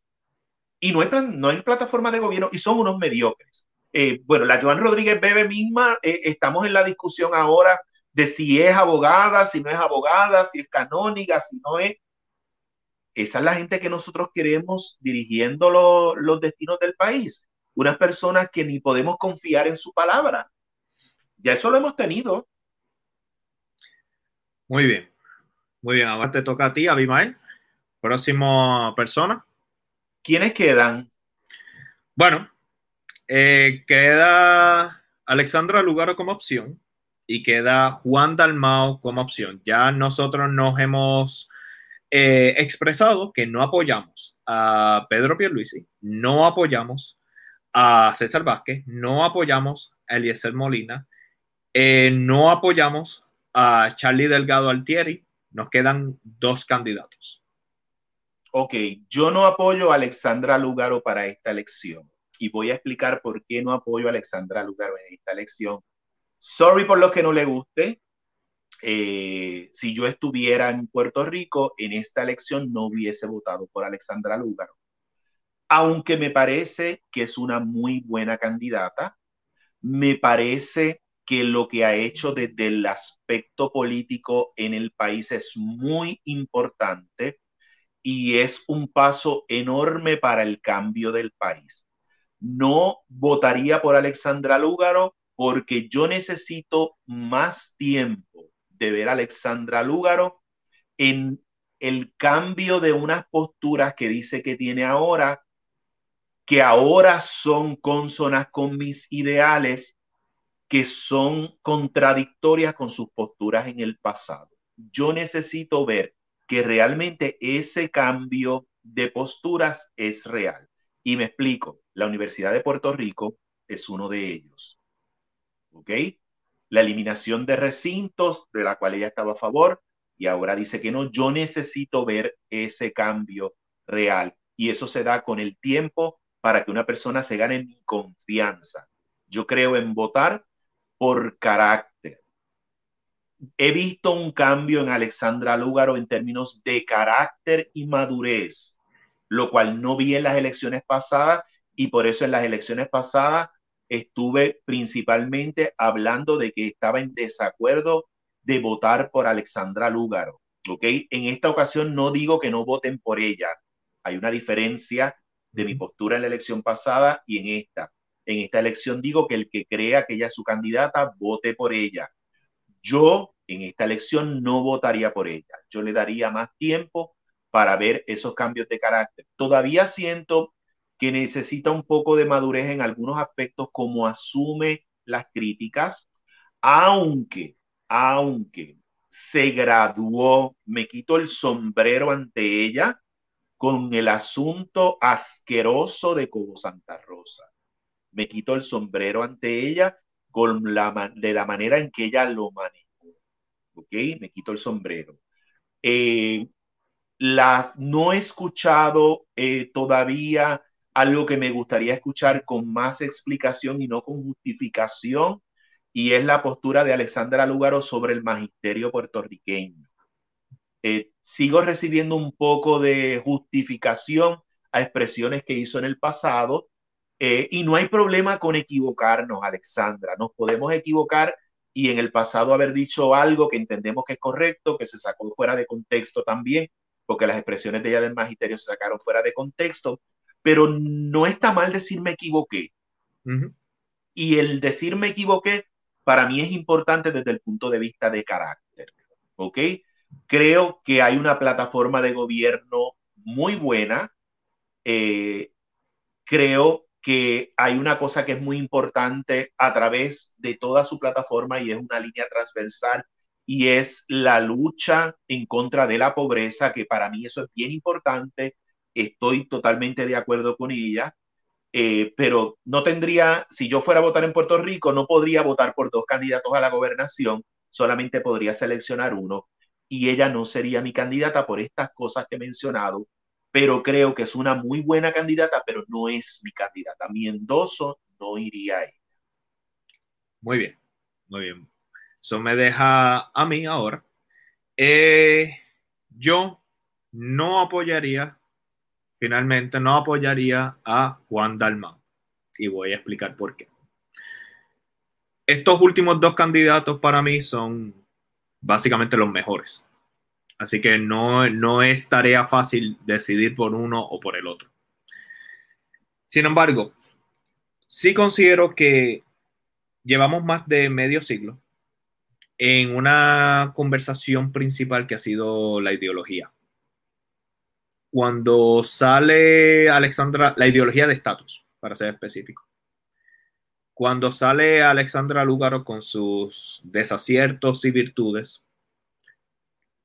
Speaker 2: y no hay, no hay plataforma de gobierno y son unos mediocres. Eh, bueno, la Joan Rodríguez Bebe misma, eh, estamos en la discusión ahora de si es abogada, si no es abogada, si es canónica, si no es esa es la gente que nosotros queremos dirigiendo los destinos del país. Unas personas que ni podemos confiar en su palabra. Ya eso lo hemos tenido.
Speaker 1: Muy bien. Muy bien. Ahora te toca a ti, Abimael. Próxima persona.
Speaker 2: ¿Quiénes quedan?
Speaker 1: Bueno, eh, queda Alexandra Lugaro como opción y queda Juan Dalmao como opción. Ya nosotros nos hemos eh, expresado que no apoyamos a Pedro Pierluisi, no apoyamos a César Vázquez, no apoyamos a Eliezer Molina, eh, no apoyamos a Charlie Delgado Altieri. Nos quedan dos candidatos.
Speaker 2: Ok, yo no apoyo a Alexandra Lugaro para esta elección y voy a explicar por qué no apoyo a Alexandra Lugaro en esta elección. Sorry por lo que no le guste, eh, si yo estuviera en Puerto Rico, en esta elección no hubiese votado por Alexandra Lúgaro. Aunque me parece que es una muy buena candidata, me parece que lo que ha hecho desde el aspecto político en el país es muy importante y es un paso enorme para el cambio del país. No votaría por Alexandra Lúgaro porque yo necesito más tiempo de ver a Alexandra Lúgaro en el cambio de unas posturas que dice que tiene ahora, que ahora son consonas con mis ideales, que son contradictorias con sus posturas en el pasado. Yo necesito ver que realmente ese cambio de posturas es real. Y me explico, la Universidad de Puerto Rico es uno de ellos. ¿Ok? la eliminación de recintos, de la cual ella estaba a favor, y ahora dice que no, yo necesito ver ese cambio real. Y eso se da con el tiempo para que una persona se gane mi confianza. Yo creo en votar por carácter. He visto un cambio en Alexandra Lúgaro en términos de carácter y madurez, lo cual no vi en las elecciones pasadas y por eso en las elecciones pasadas estuve principalmente hablando de que estaba en desacuerdo de votar por Alexandra Lúgaro. ¿ok? En esta ocasión no digo que no voten por ella. Hay una diferencia de mi postura en la elección pasada y en esta. En esta elección digo que el que crea que ella es su candidata, vote por ella. Yo en esta elección no votaría por ella. Yo le daría más tiempo para ver esos cambios de carácter. Todavía siento que necesita un poco de madurez en algunos aspectos, como asume las críticas, aunque, aunque se graduó, me quito el sombrero ante ella con el asunto asqueroso de Cobo Santa Rosa. Me quito el sombrero ante ella con la, de la manera en que ella lo manejó. ¿Ok? Me quito el sombrero. Eh, las, no he escuchado eh, todavía algo que me gustaría escuchar con más explicación y no con justificación, y es la postura de Alexandra Lúgaro sobre el magisterio puertorriqueño. Eh, sigo recibiendo un poco de justificación a expresiones que hizo en el pasado, Eh, y no hay problema con equivocarnos, Alexandra. Nos podemos equivocar y en el pasado haber dicho algo que entendemos que es correcto, que se sacó fuera de contexto también, porque las expresiones de ella del magisterio se sacaron fuera de contexto, pero no está mal decir me equivoqué. Y el decir me equivoqué para mí es importante desde el punto de vista de carácter. ¿Ok? Creo que hay una plataforma de gobierno muy buena. Eh, creo que hay una cosa que es muy importante a través de toda su plataforma y es una línea transversal y es la lucha en contra de la pobreza, que para mí eso es bien importante. Estoy totalmente de acuerdo con ella. Eh, pero no tendría, si yo fuera a votar en Puerto Rico, no podría votar por dos candidatos a la gobernación, solamente podría seleccionar uno y ella no sería mi candidata por estas cosas que he mencionado, pero creo que es una muy buena candidata, pero no es mi candidata. Mi endoso no iría a ella.
Speaker 1: Muy bien, muy bien. Eso me deja a mí ahora. Eh, yo no apoyaría finalmente no apoyaría a Juan Dalmau. Y voy a explicar por qué. Estos últimos dos candidatos para mí son básicamente los mejores. Así que no, no es tarea fácil decidir por uno o por el otro. Sin embargo, sí considero que llevamos más de medio siglo en una conversación principal que ha sido la ideología cuando sale Alexandra, la ideología de estatus, para ser específico. Cuando sale Alexandra Lúgaro con sus desaciertos y virtudes,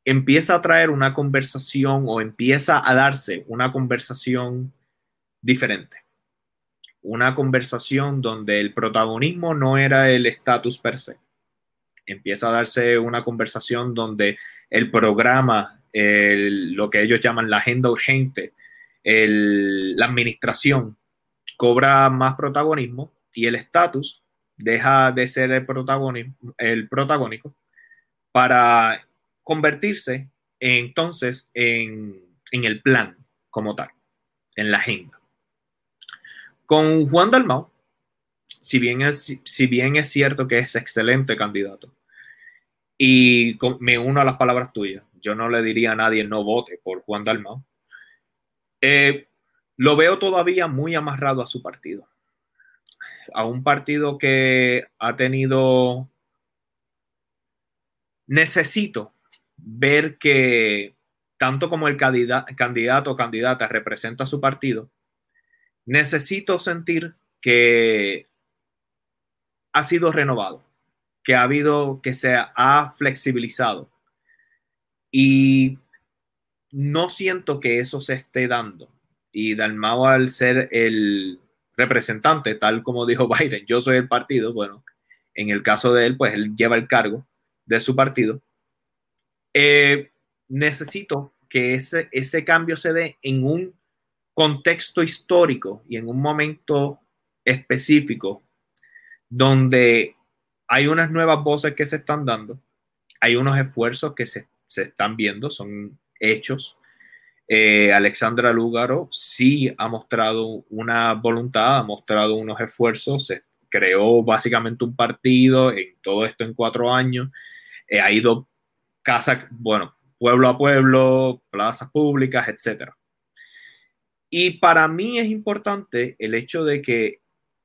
Speaker 1: empieza a traer una conversación o empieza a darse una conversación diferente. Una conversación donde el protagonismo no era el estatus per se. Empieza a darse una conversación donde el programa lo que ellos llaman la agenda urgente, la administración cobra más protagonismo y el estatus deja de ser el, protagonismo, el protagónico para convertirse entonces en, el plan como tal, en la agenda. Con Juan Dalmau, si bien es, si bien es cierto que es excelente candidato, y me uno a las palabras tuyas, yo no le diría a nadie no vote por Juan Dalmau. Eh, lo veo todavía muy amarrado a su partido. A un partido que ha tenido... Necesito ver que tanto como el candidato o candidata representa a su partido, necesito sentir que ha sido renovado, que ha habido, que se ha flexibilizado, y no siento que eso se esté dando. Y Dalmau, al ser el representante, tal como dijo <laughs> Biden, yo soy el partido, bueno, en el caso de él, pues él lleva el cargo de su partido. Eh, necesito que ese, ese cambio se dé en un contexto histórico y en un momento específico donde hay unas nuevas voces que se están dando, hay unos esfuerzos que se se están viendo, son hechos. Eh, Alexandra Lúgaro sí ha mostrado una voluntad, ha mostrado unos esfuerzos, se creó básicamente un partido en todo esto en cuatro años, eh, ha ido casa, bueno, pueblo a pueblo, plazas públicas, etc. Y para mí es importante el hecho de que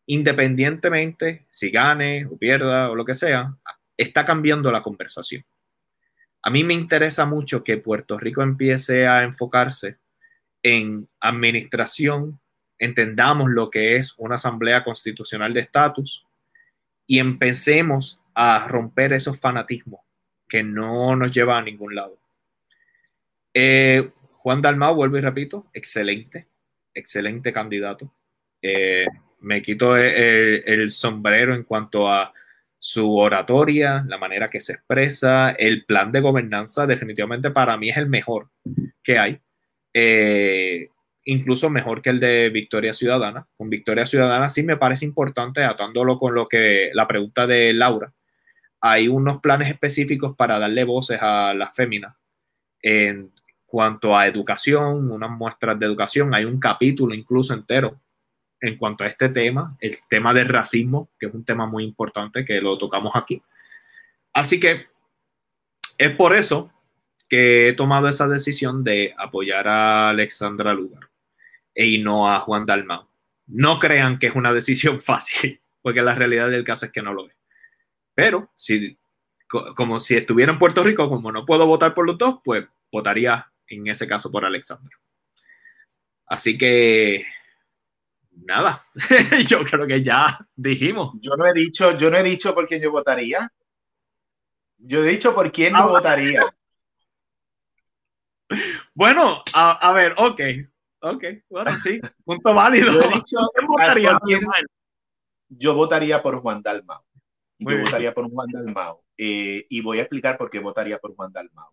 Speaker 1: independientemente si gane o pierda o lo que sea, está cambiando la conversación. A mí me interesa mucho que Puerto Rico empiece a enfocarse en administración, entendamos lo que es una asamblea constitucional de estatus y empecemos a romper esos fanatismos que no nos llevan a ningún lado. Eh, Juan Dalmau, vuelvo y repito, excelente, excelente candidato. Eh, me quito el, sombrero en cuanto a su oratoria, la manera que se expresa, el plan de gobernanza definitivamente para mí es el mejor que hay, eh, incluso mejor que el de Victoria Ciudadana. Con Victoria Ciudadana sí me parece importante, atándolo con lo que la pregunta de Laura, hay unos planes específicos para darle voces a las féminas en cuanto a educación, unas muestras de educación, hay un capítulo incluso entero en cuanto a este tema, el tema del racismo, que es un tema muy importante que lo tocamos aquí. Así que es por eso que he tomado esa decisión de apoyar a Alexandra Lugar y no a Juan Dalmau. No crean que es una <laughs> decisión fácil, porque la realidad del caso es que no lo es. Pero si, como si estuviera en Puerto Rico, como no puedo votar por los dos, pues votaría en ese caso por Alexandra. Así que nada, <laughs> yo creo que ya dijimos.
Speaker 2: Yo no he dicho, yo no he dicho por quién yo votaría. Yo he dicho por quién no ah, votaría. <laughs>
Speaker 1: Bueno, a, ver, ok, ok, bueno, sí, punto válido.
Speaker 2: Yo, votaría por Juan Dalmao. Yo votaría por Juan Dalmao. Eh, y voy a explicar por qué votaría por Juan Dalmao.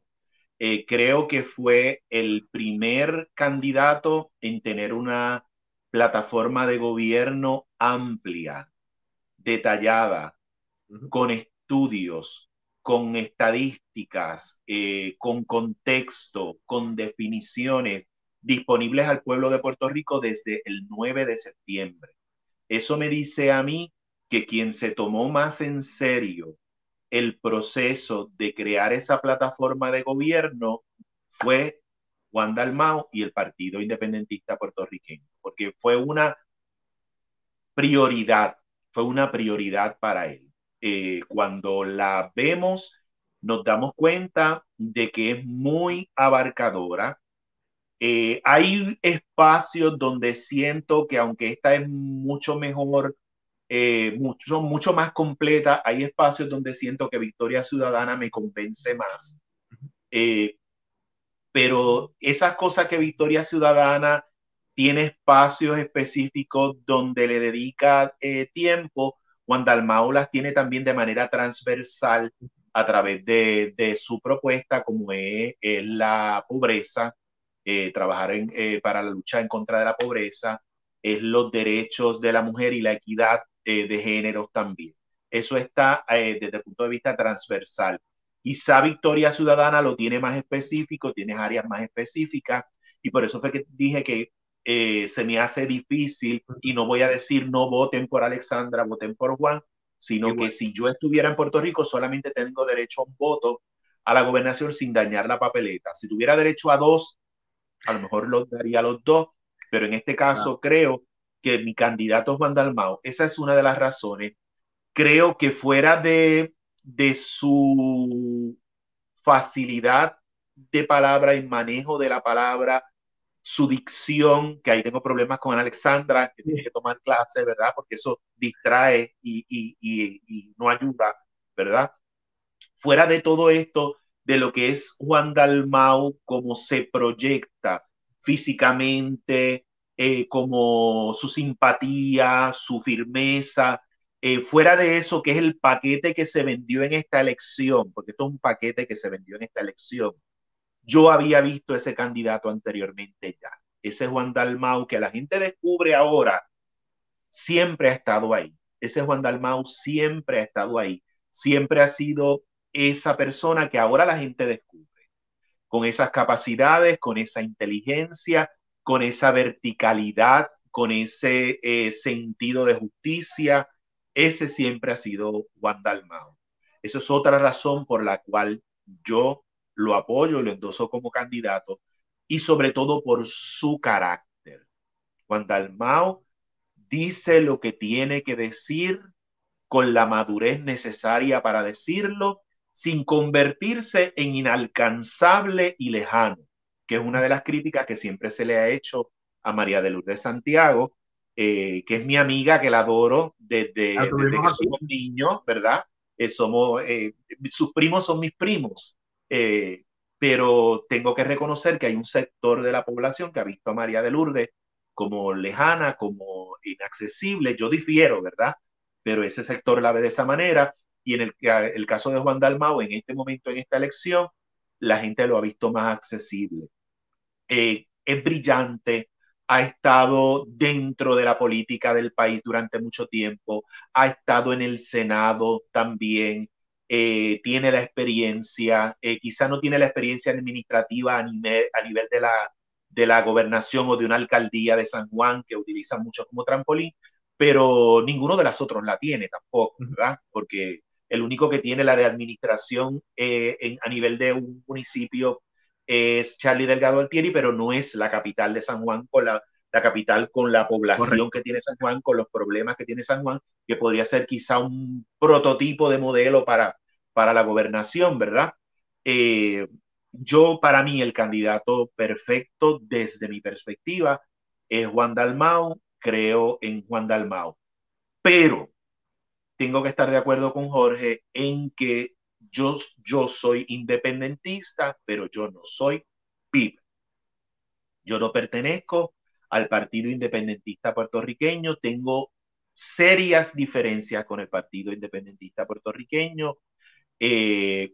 Speaker 2: Eh, creo que fue el primer candidato en tener una plataforma de gobierno amplia, detallada, con estudios, con estadísticas, eh, con contexto, con definiciones disponibles al pueblo de Puerto Rico desde el 9 de septiembre. Eso me dice a mí que quien se tomó más en serio el proceso de crear esa plataforma de gobierno fue Juan Dalmao y el Partido Independentista Puertorriqueño, porque fue una prioridad, fue una prioridad para él. Eh, cuando la vemos, nos damos cuenta de que es muy abarcadora. Eh, hay espacios donde siento que aunque esta es mucho mejor eh, mucho, mucho más completa. Hay espacios donde siento que Victoria Ciudadana me convence más. Eh, pero esas cosas que Victoria Ciudadana tiene espacios específicos donde le dedica eh, tiempo, Juan Dalmau las tiene también de manera transversal a través de, de su propuesta, como es, la pobreza, trabajar en, para la lucha en contra de la pobreza, es los derechos de la mujer y la equidad eh, de géneros también. Eso está eh, desde el punto de vista transversal. Quizá Victoria Ciudadana lo tiene más específico, tiene áreas más específicas, y por eso fue que dije que eh, se me hace difícil y no voy a decir no voten por Alexandra, voten por Juan, sino que si yo estuviera en Puerto Rico solamente tengo derecho a un voto a la gobernación sin dañar la papeleta. Si tuviera derecho a dos, a lo mejor lo daría a los dos, pero en este caso creo que mi candidato Juan Dalmao. Esa es una de las razones. Creo que fuera de, de su facilidad de palabra y manejo de la palabra, su dicción, que ahí tengo problemas con Alexandra, que tiene que tomar clase, ¿verdad? Porque eso distrae y, y, y, y, no ayuda, ¿verdad? Fuera de todo esto, de lo que es Juan Dalmau, cómo se proyecta físicamente, eh, como su simpatía, su firmeza, eh, fuera de eso, que es el paquete que se vendió en esta elección, porque esto es un paquete que se vendió en esta elección. Yo había visto ese candidato anteriormente ya. Ese Juan Dalmau que la gente descubre ahora, siempre ha estado ahí. Ese Juan Dalmau siempre ha estado ahí. Siempre ha sido esa persona que ahora la gente descubre. Con esas capacidades, con esa inteligencia, con esa verticalidad, con ese eh, sentido de justicia. Ese siempre ha sido Juan Dalmao. Esa es otra razón por la cual yo lo apoyo, lo endoso como candidato y sobre todo por su carácter. Juan Dalmao dice lo que tiene que decir con la madurez necesaria para decirlo sin convertirse en inalcanzable y lejano que es una de las críticas que siempre se le ha hecho a María de Lourdes Santiago, eh, que es mi amiga, que la adoro desde, que somos niños, ¿verdad? Eh, somos, eh, sus primos son mis primos, pero tengo que reconocer que hay un sector de la población que ha visto a María de Lourdes como lejana, como inaccesible. Yo difiero, ¿verdad? Pero ese sector la ve de esa manera. Y en el, el caso de Juan Dalmao, en este momento, en esta elección, la gente lo ha visto más accesible. Eh, es brillante, ha estado dentro de la política del país durante mucho tiempo, ha estado en el Senado también, eh, tiene la experiencia, eh, quizá no tiene la experiencia administrativa a nivel, a nivel de, la, de la gobernación o de una alcaldía de San Juan que utilizan mucho como trampolín, pero ninguno de los otros la tiene tampoco, ¿verdad? Porque el único que tiene la de administración eh, a nivel de un municipio es Charlie Delgado Altieri, pero no es la capital de San Juan con la, capital con la población que tiene San Juan, con los problemas que tiene San Juan, que podría ser quizá un prototipo de modelo para, para la gobernación, ¿verdad? Eh, yo, para mí, el candidato perfecto desde mi perspectiva es Juan Dalmau, creo en Juan Dalmau, pero tengo que estar de acuerdo con Jorge en que yo, yo soy independentista, pero yo no soy PIB. Yo no pertenezco al Partido Independentista puertorriqueño, tengo serias diferencias con el Partido Independentista puertorriqueño eh,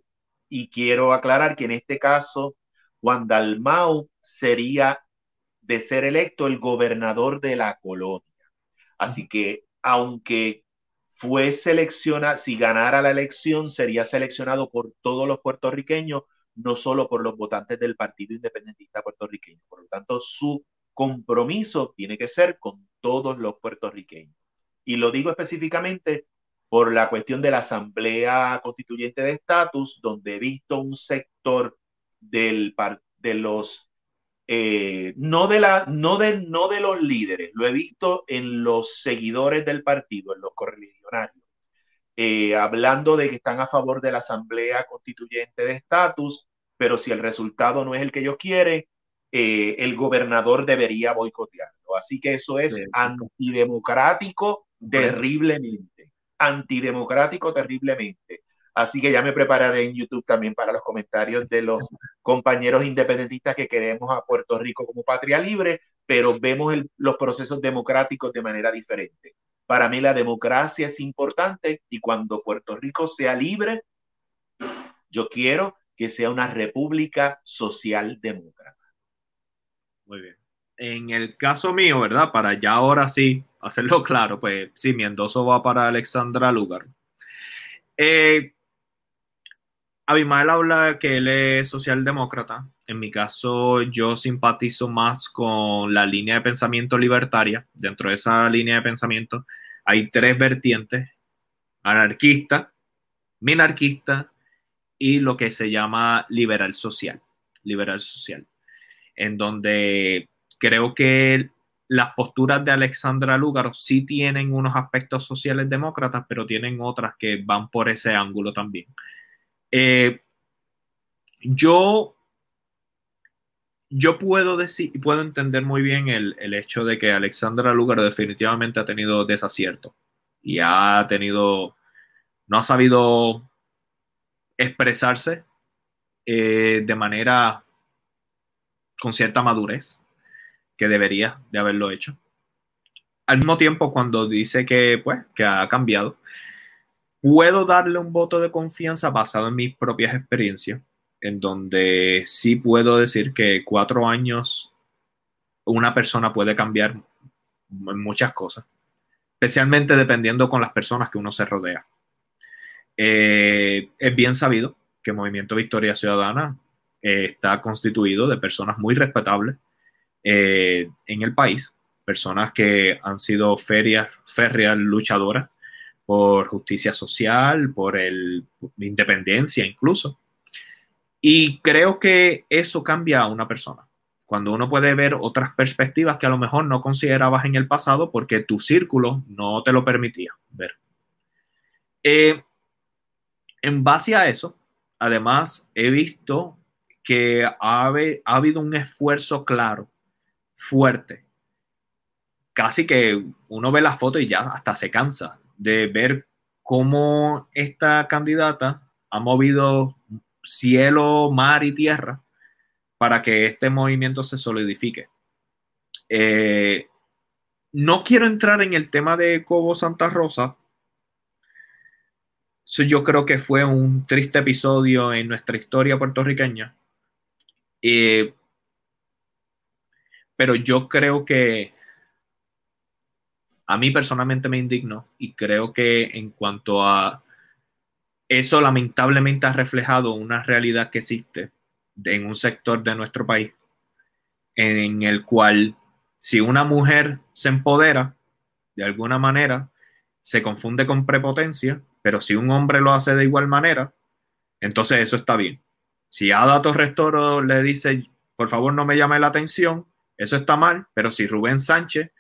Speaker 2: y quiero aclarar que en este caso Juan Dalmau sería de ser electo el gobernador de la colonia. Así que aunque fue seleccionado, si ganara la elección, sería seleccionado por todos los puertorriqueños, no solo por los votantes del Partido Independentista puertorriqueño. Por lo tanto, su compromiso tiene que ser con todos los puertorriqueños. Y lo digo específicamente por la cuestión de la Asamblea Constituyente de Estatus, donde he visto un sector del, de los eh, no, de la, no, de, no de los líderes, lo he visto en los seguidores del partido, en los correligionarios, eh, hablando de que están a favor de la Asamblea Constituyente de Estatus, pero si el resultado no es el que ellos quieren, eh, el gobernador debería boicotearlo. Así que eso es antidemocrático terriblemente, antidemocrático terriblemente. Así que ya me prepararé en YouTube también para los comentarios de los compañeros independentistas que queremos a Puerto Rico como patria libre, pero vemos los procesos democráticos de manera diferente. Para mí la democracia es importante y cuando Puerto Rico sea libre, yo quiero que sea una república socialdemócrata.
Speaker 1: Muy bien. En el caso mío, ¿verdad? Para ya ahora sí hacerlo <laughs> claro, pues sí, mi endoso va para Alexandra Lugar. Eh, Abimael habla que él es socialdemócrata. En mi caso, yo simpatizo más con la línea de pensamiento libertaria. Dentro de esa línea de pensamiento hay tres vertientes, anarquista, minarquista y lo que se llama liberal social. Liberal social. En donde creo que las posturas de Alexandra Lúgaro sí tienen unos aspectos sociales demócratas, pero tienen otras que van por ese ángulo también. Eh, yo, yo puedo decir, puedo entender muy bien el, hecho de que Alexandra Lugar definitivamente ha tenido desacierto y ha tenido, no ha sabido expresarse eh, de manera con cierta madurez que debería de haberlo hecho. Al mismo tiempo, cuando dice que, pues, que ha cambiado, puedo darle un voto de confianza basado en mis propias experiencias, en donde sí puedo decir que cuatro años una persona puede cambiar muchas cosas, especialmente dependiendo con las personas que uno se rodea. Eh, es bien sabido que el Movimiento Victoria Ciudadana eh, está constituido de personas muy respetables eh, en el país, personas que han sido ferias, férreas luchadoras por justicia social, por el, independencia incluso. Y creo que eso cambia a una persona. Cuando uno puede ver otras perspectivas que a lo mejor no considerabas en el pasado porque tu círculo no te lo permitía ver. Eh, en base a eso, además, he visto que ha, ha habido un esfuerzo claro, fuerte. Casi que uno ve la foto y ya hasta se cansa de ver cómo esta candidata ha movido cielo, mar y tierra para que este movimiento se solidifique. Eh, no quiero entrar en el tema de Cobo Santa Rosa. yo creo que fue un triste episodio en nuestra historia puertorriqueña. Eh, pero yo creo que a mí personalmente me indigno y creo que en cuanto a eso lamentablemente ha reflejado una realidad que existe en un sector de nuestro país en el cual si una mujer se empodera de alguna manera, se confunde con prepotencia, pero si un hombre lo hace de igual manera, entonces eso está bien. Si Ada Torres Toro le dice, por favor no me llame la atención, eso está mal, pero si Rubén Sánchez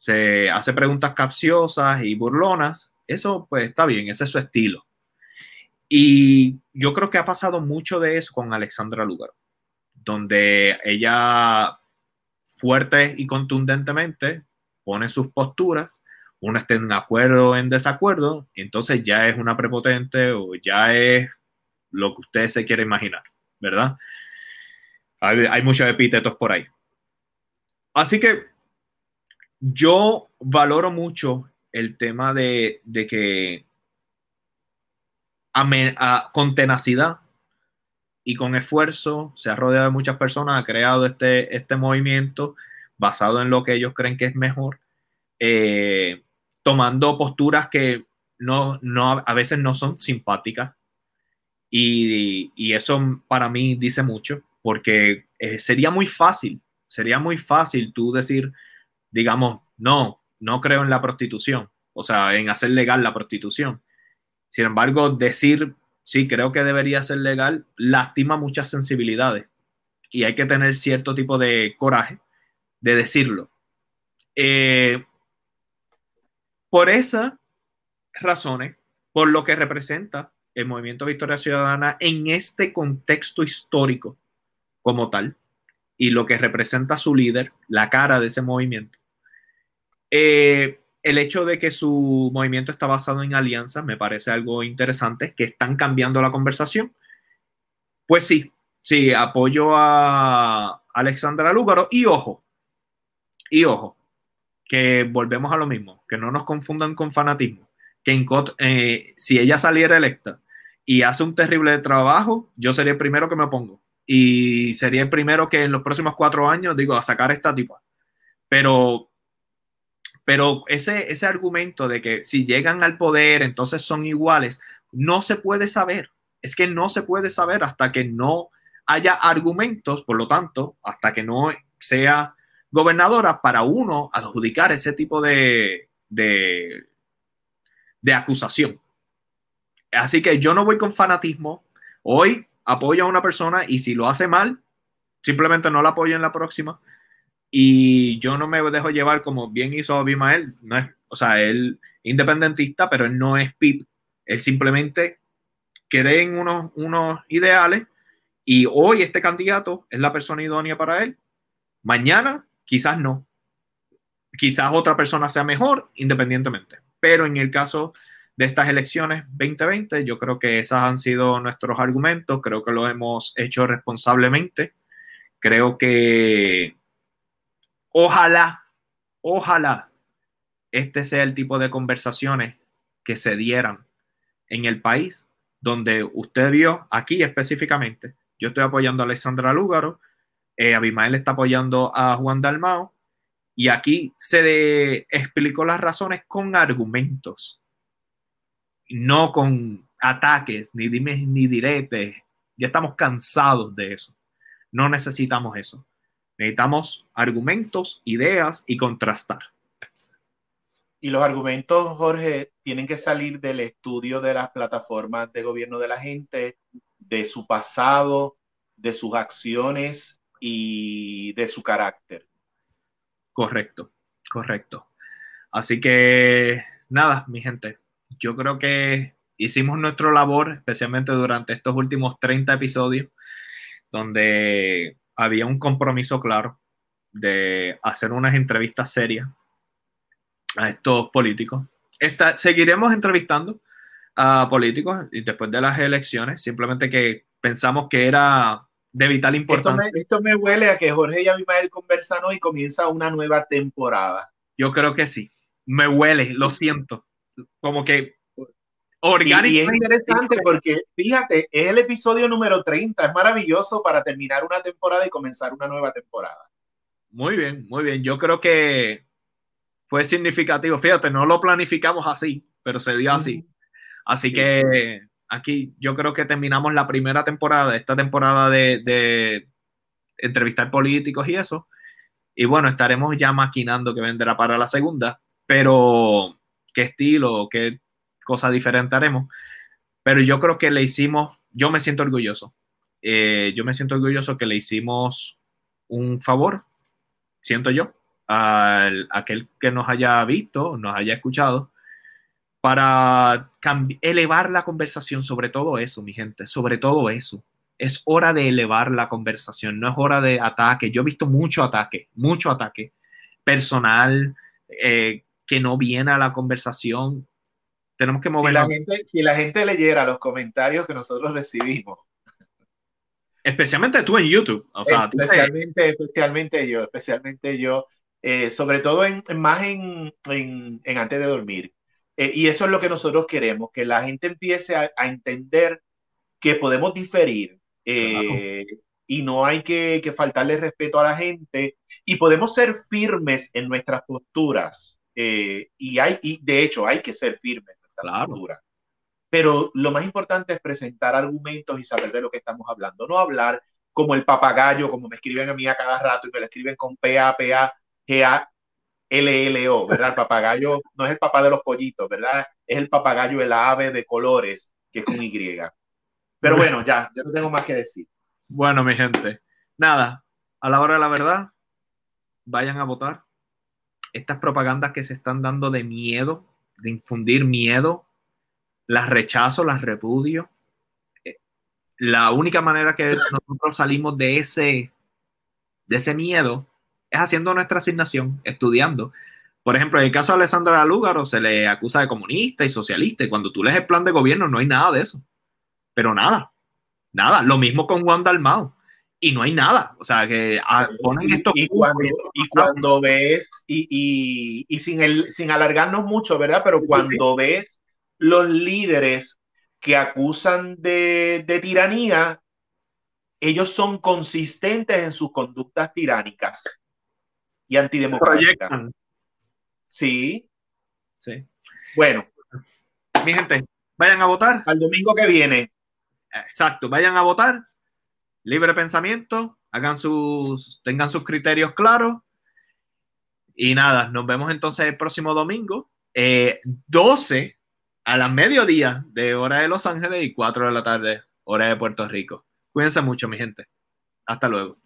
Speaker 1: se hace preguntas capciosas y burlonas, eso pues está bien, ese es su estilo. Y yo creo que ha pasado mucho de eso con Alexandra Lugaro, donde ella fuerte y contundentemente pone sus posturas, uno está en acuerdo o en desacuerdo, entonces ya es una prepotente o ya es lo que usted se quiere imaginar, ¿verdad? Hay muchos epítetos por ahí. Así que yo valoro mucho el tema de, que con tenacidad y con esfuerzo se ha rodeado de muchas personas, ha creado este, este movimiento basado en lo que ellos creen que es mejor, eh, tomando posturas que no, no, a veces no son simpáticas. Y, y eso para mí dice mucho, porque eh, sería muy fácil, sería muy fácil tú decir, digamos, no, no creo en la prostitución, o sea, en hacer legal la prostitución. Sin embargo, decir, sí, creo que debería ser legal, lastima muchas sensibilidades y hay que tener cierto tipo de coraje de decirlo. Eh, por esas razones, por lo que representa el movimiento Victoria Ciudadana en este contexto histórico como tal, y lo que representa su líder, la cara de ese movimiento, eh, el hecho de que su movimiento está basado en alianzas me parece algo interesante, que están cambiando la conversación. Pues sí, sí, apoyo a Alexandra Lúgaro y ojo, y ojo, que volvemos a lo mismo, que no nos confundan con fanatismo, que eh, si ella saliera electa y hace un terrible trabajo, yo sería el primero que me opongo y sería el primero que en los próximos cuatro años digo a sacar esta tipa. Pero pero ese, ese argumento de que si llegan al poder, entonces son iguales, no se puede saber. Es que no se puede saber hasta que no haya argumentos, por lo tanto, hasta que no sea gobernadora para uno adjudicar ese tipo de, de, de acusación. Así que yo no voy con fanatismo. Hoy apoyo a una persona y si lo hace mal, simplemente no la apoyo en la próxima. Y yo no me dejo llevar como bien hizo Abimael, no es, o sea, él independentista, pero él no es PIP, él simplemente cree en unos, unos ideales y hoy este candidato es la persona idónea para él. Mañana quizás no. Quizás otra persona sea mejor independientemente. Pero en el caso de estas elecciones 2020, yo creo que esos han sido nuestros argumentos, creo que lo hemos hecho responsablemente. Creo que Ojalá, ojalá este sea el tipo de conversaciones que se dieran en el país donde usted vio aquí específicamente. Yo estoy apoyando a Alexandra Lúgaro, eh, Abimael está apoyando a Juan Dalmao y aquí se explicó las razones con argumentos, no con ataques, ni dimes ni diretes. Ya estamos cansados de eso. No necesitamos eso. Necesitamos argumentos, ideas y contrastar.
Speaker 2: Y los argumentos, Jorge, tienen que salir del estudio de las plataformas de gobierno de la gente, de su pasado, de sus acciones y de su carácter.
Speaker 1: Correcto, correcto. Así que nada, mi gente, yo creo que hicimos nuestro labor, especialmente durante estos últimos 30 episodios, donde había un compromiso claro de hacer unas entrevistas serias a estos políticos. Esta, seguiremos entrevistando a políticos y después de las elecciones, simplemente que pensamos que era de vital importancia.
Speaker 2: Esto me, huele a que Jorge y Abimael conversan hoy y comienza una nueva temporada.
Speaker 1: Yo creo que sí. Me huele, lo siento. Como que
Speaker 2: y, es interesante porque, fíjate, es el episodio número 30, es maravilloso para terminar una temporada y comenzar una nueva temporada.
Speaker 1: Muy bien, muy bien. Yo creo que fue significativo. Fíjate, no lo planificamos así, pero se dio así. Así que aquí yo creo que terminamos la primera temporada, esta temporada de, de entrevistar políticos y eso. Y bueno, estaremos ya maquinando que vendrá para la segunda, pero qué estilo, qué cosa diferente haremos. Pero yo creo que le hicimos, yo me siento orgulloso. Eh, yo me siento orgulloso que le hicimos un favor, siento yo, a aquel que nos haya visto, nos haya escuchado, para elevar la conversación sobre todo eso, mi gente, sobre todo eso. Es hora de elevar la conversación, no es hora de ataque. Yo he visto mucho ataque, mucho ataque personal eh, que no viene a la conversación. Tenemos que mover.
Speaker 2: Si la, gente, si la gente leyera los comentarios que nosotros recibimos,
Speaker 1: especialmente tú en YouTube. O sea,
Speaker 2: especialmente, especialmente yo, especialmente yo, eh, sobre todo en, más en, en, antes de dormir. Eh, y eso es lo que nosotros queremos, que la gente empiece a, entender que podemos diferir eh, y no hay que, que, faltarle respeto a la gente y podemos ser firmes en nuestras posturas. Y, hay, y de hecho hay que ser firmes nuestras posturas. Pero lo más importante es presentar argumentos y saber de lo que estamos hablando, no hablar como el papagayo, como me escriben a mí a cada rato y me lo escriben con P, A, P, A, G, A, LLO, ¿verdad? El papagayo no es el papá de los pollitos, ¿verdad? Es el papagayo, el ave de colores, que es con Y. Pero bueno, ya, yo no tengo más que decir.
Speaker 1: Bueno, mi gente, nada, a la hora de la verdad, vayan a votar. Estas propagandas que se están dando de miedo, de infundir miedo, las rechazo, las repudio. Eh, la única manera que nosotros salimos de ese, de ese miedo es haciendo nuestra asignación, estudiando. Por ejemplo, en el caso de Alessandra Lúgaro se le acusa de comunista y socialista, y cuando tú lees el plan de gobierno no hay nada de eso. Pero nada, nada. Lo mismo con Juan Dalmao. Y no hay nada. O sea, que ah, ponen esto.
Speaker 2: Y, cuando, y cuando ves, y, y, sin, el, sin alargarnos mucho, ¿verdad? Pero cuando ves los líderes que acusan de, de tiranía, ellos son consistentes en sus conductas tiránicas y antidemocrática. Sí.
Speaker 1: Sí.
Speaker 2: Bueno.
Speaker 1: Mi gente, vayan a votar.
Speaker 2: Al domingo que viene.
Speaker 1: Exacto, vayan a votar. Libre pensamiento, hagan sus, tengan sus criterios claros. Y nada, nos vemos entonces el próximo domingo, 12 eh, a la mediodía de hora de Los Ángeles y 4 de la tarde, hora de Puerto Rico. Cuídense mucho, mi gente. Hasta luego.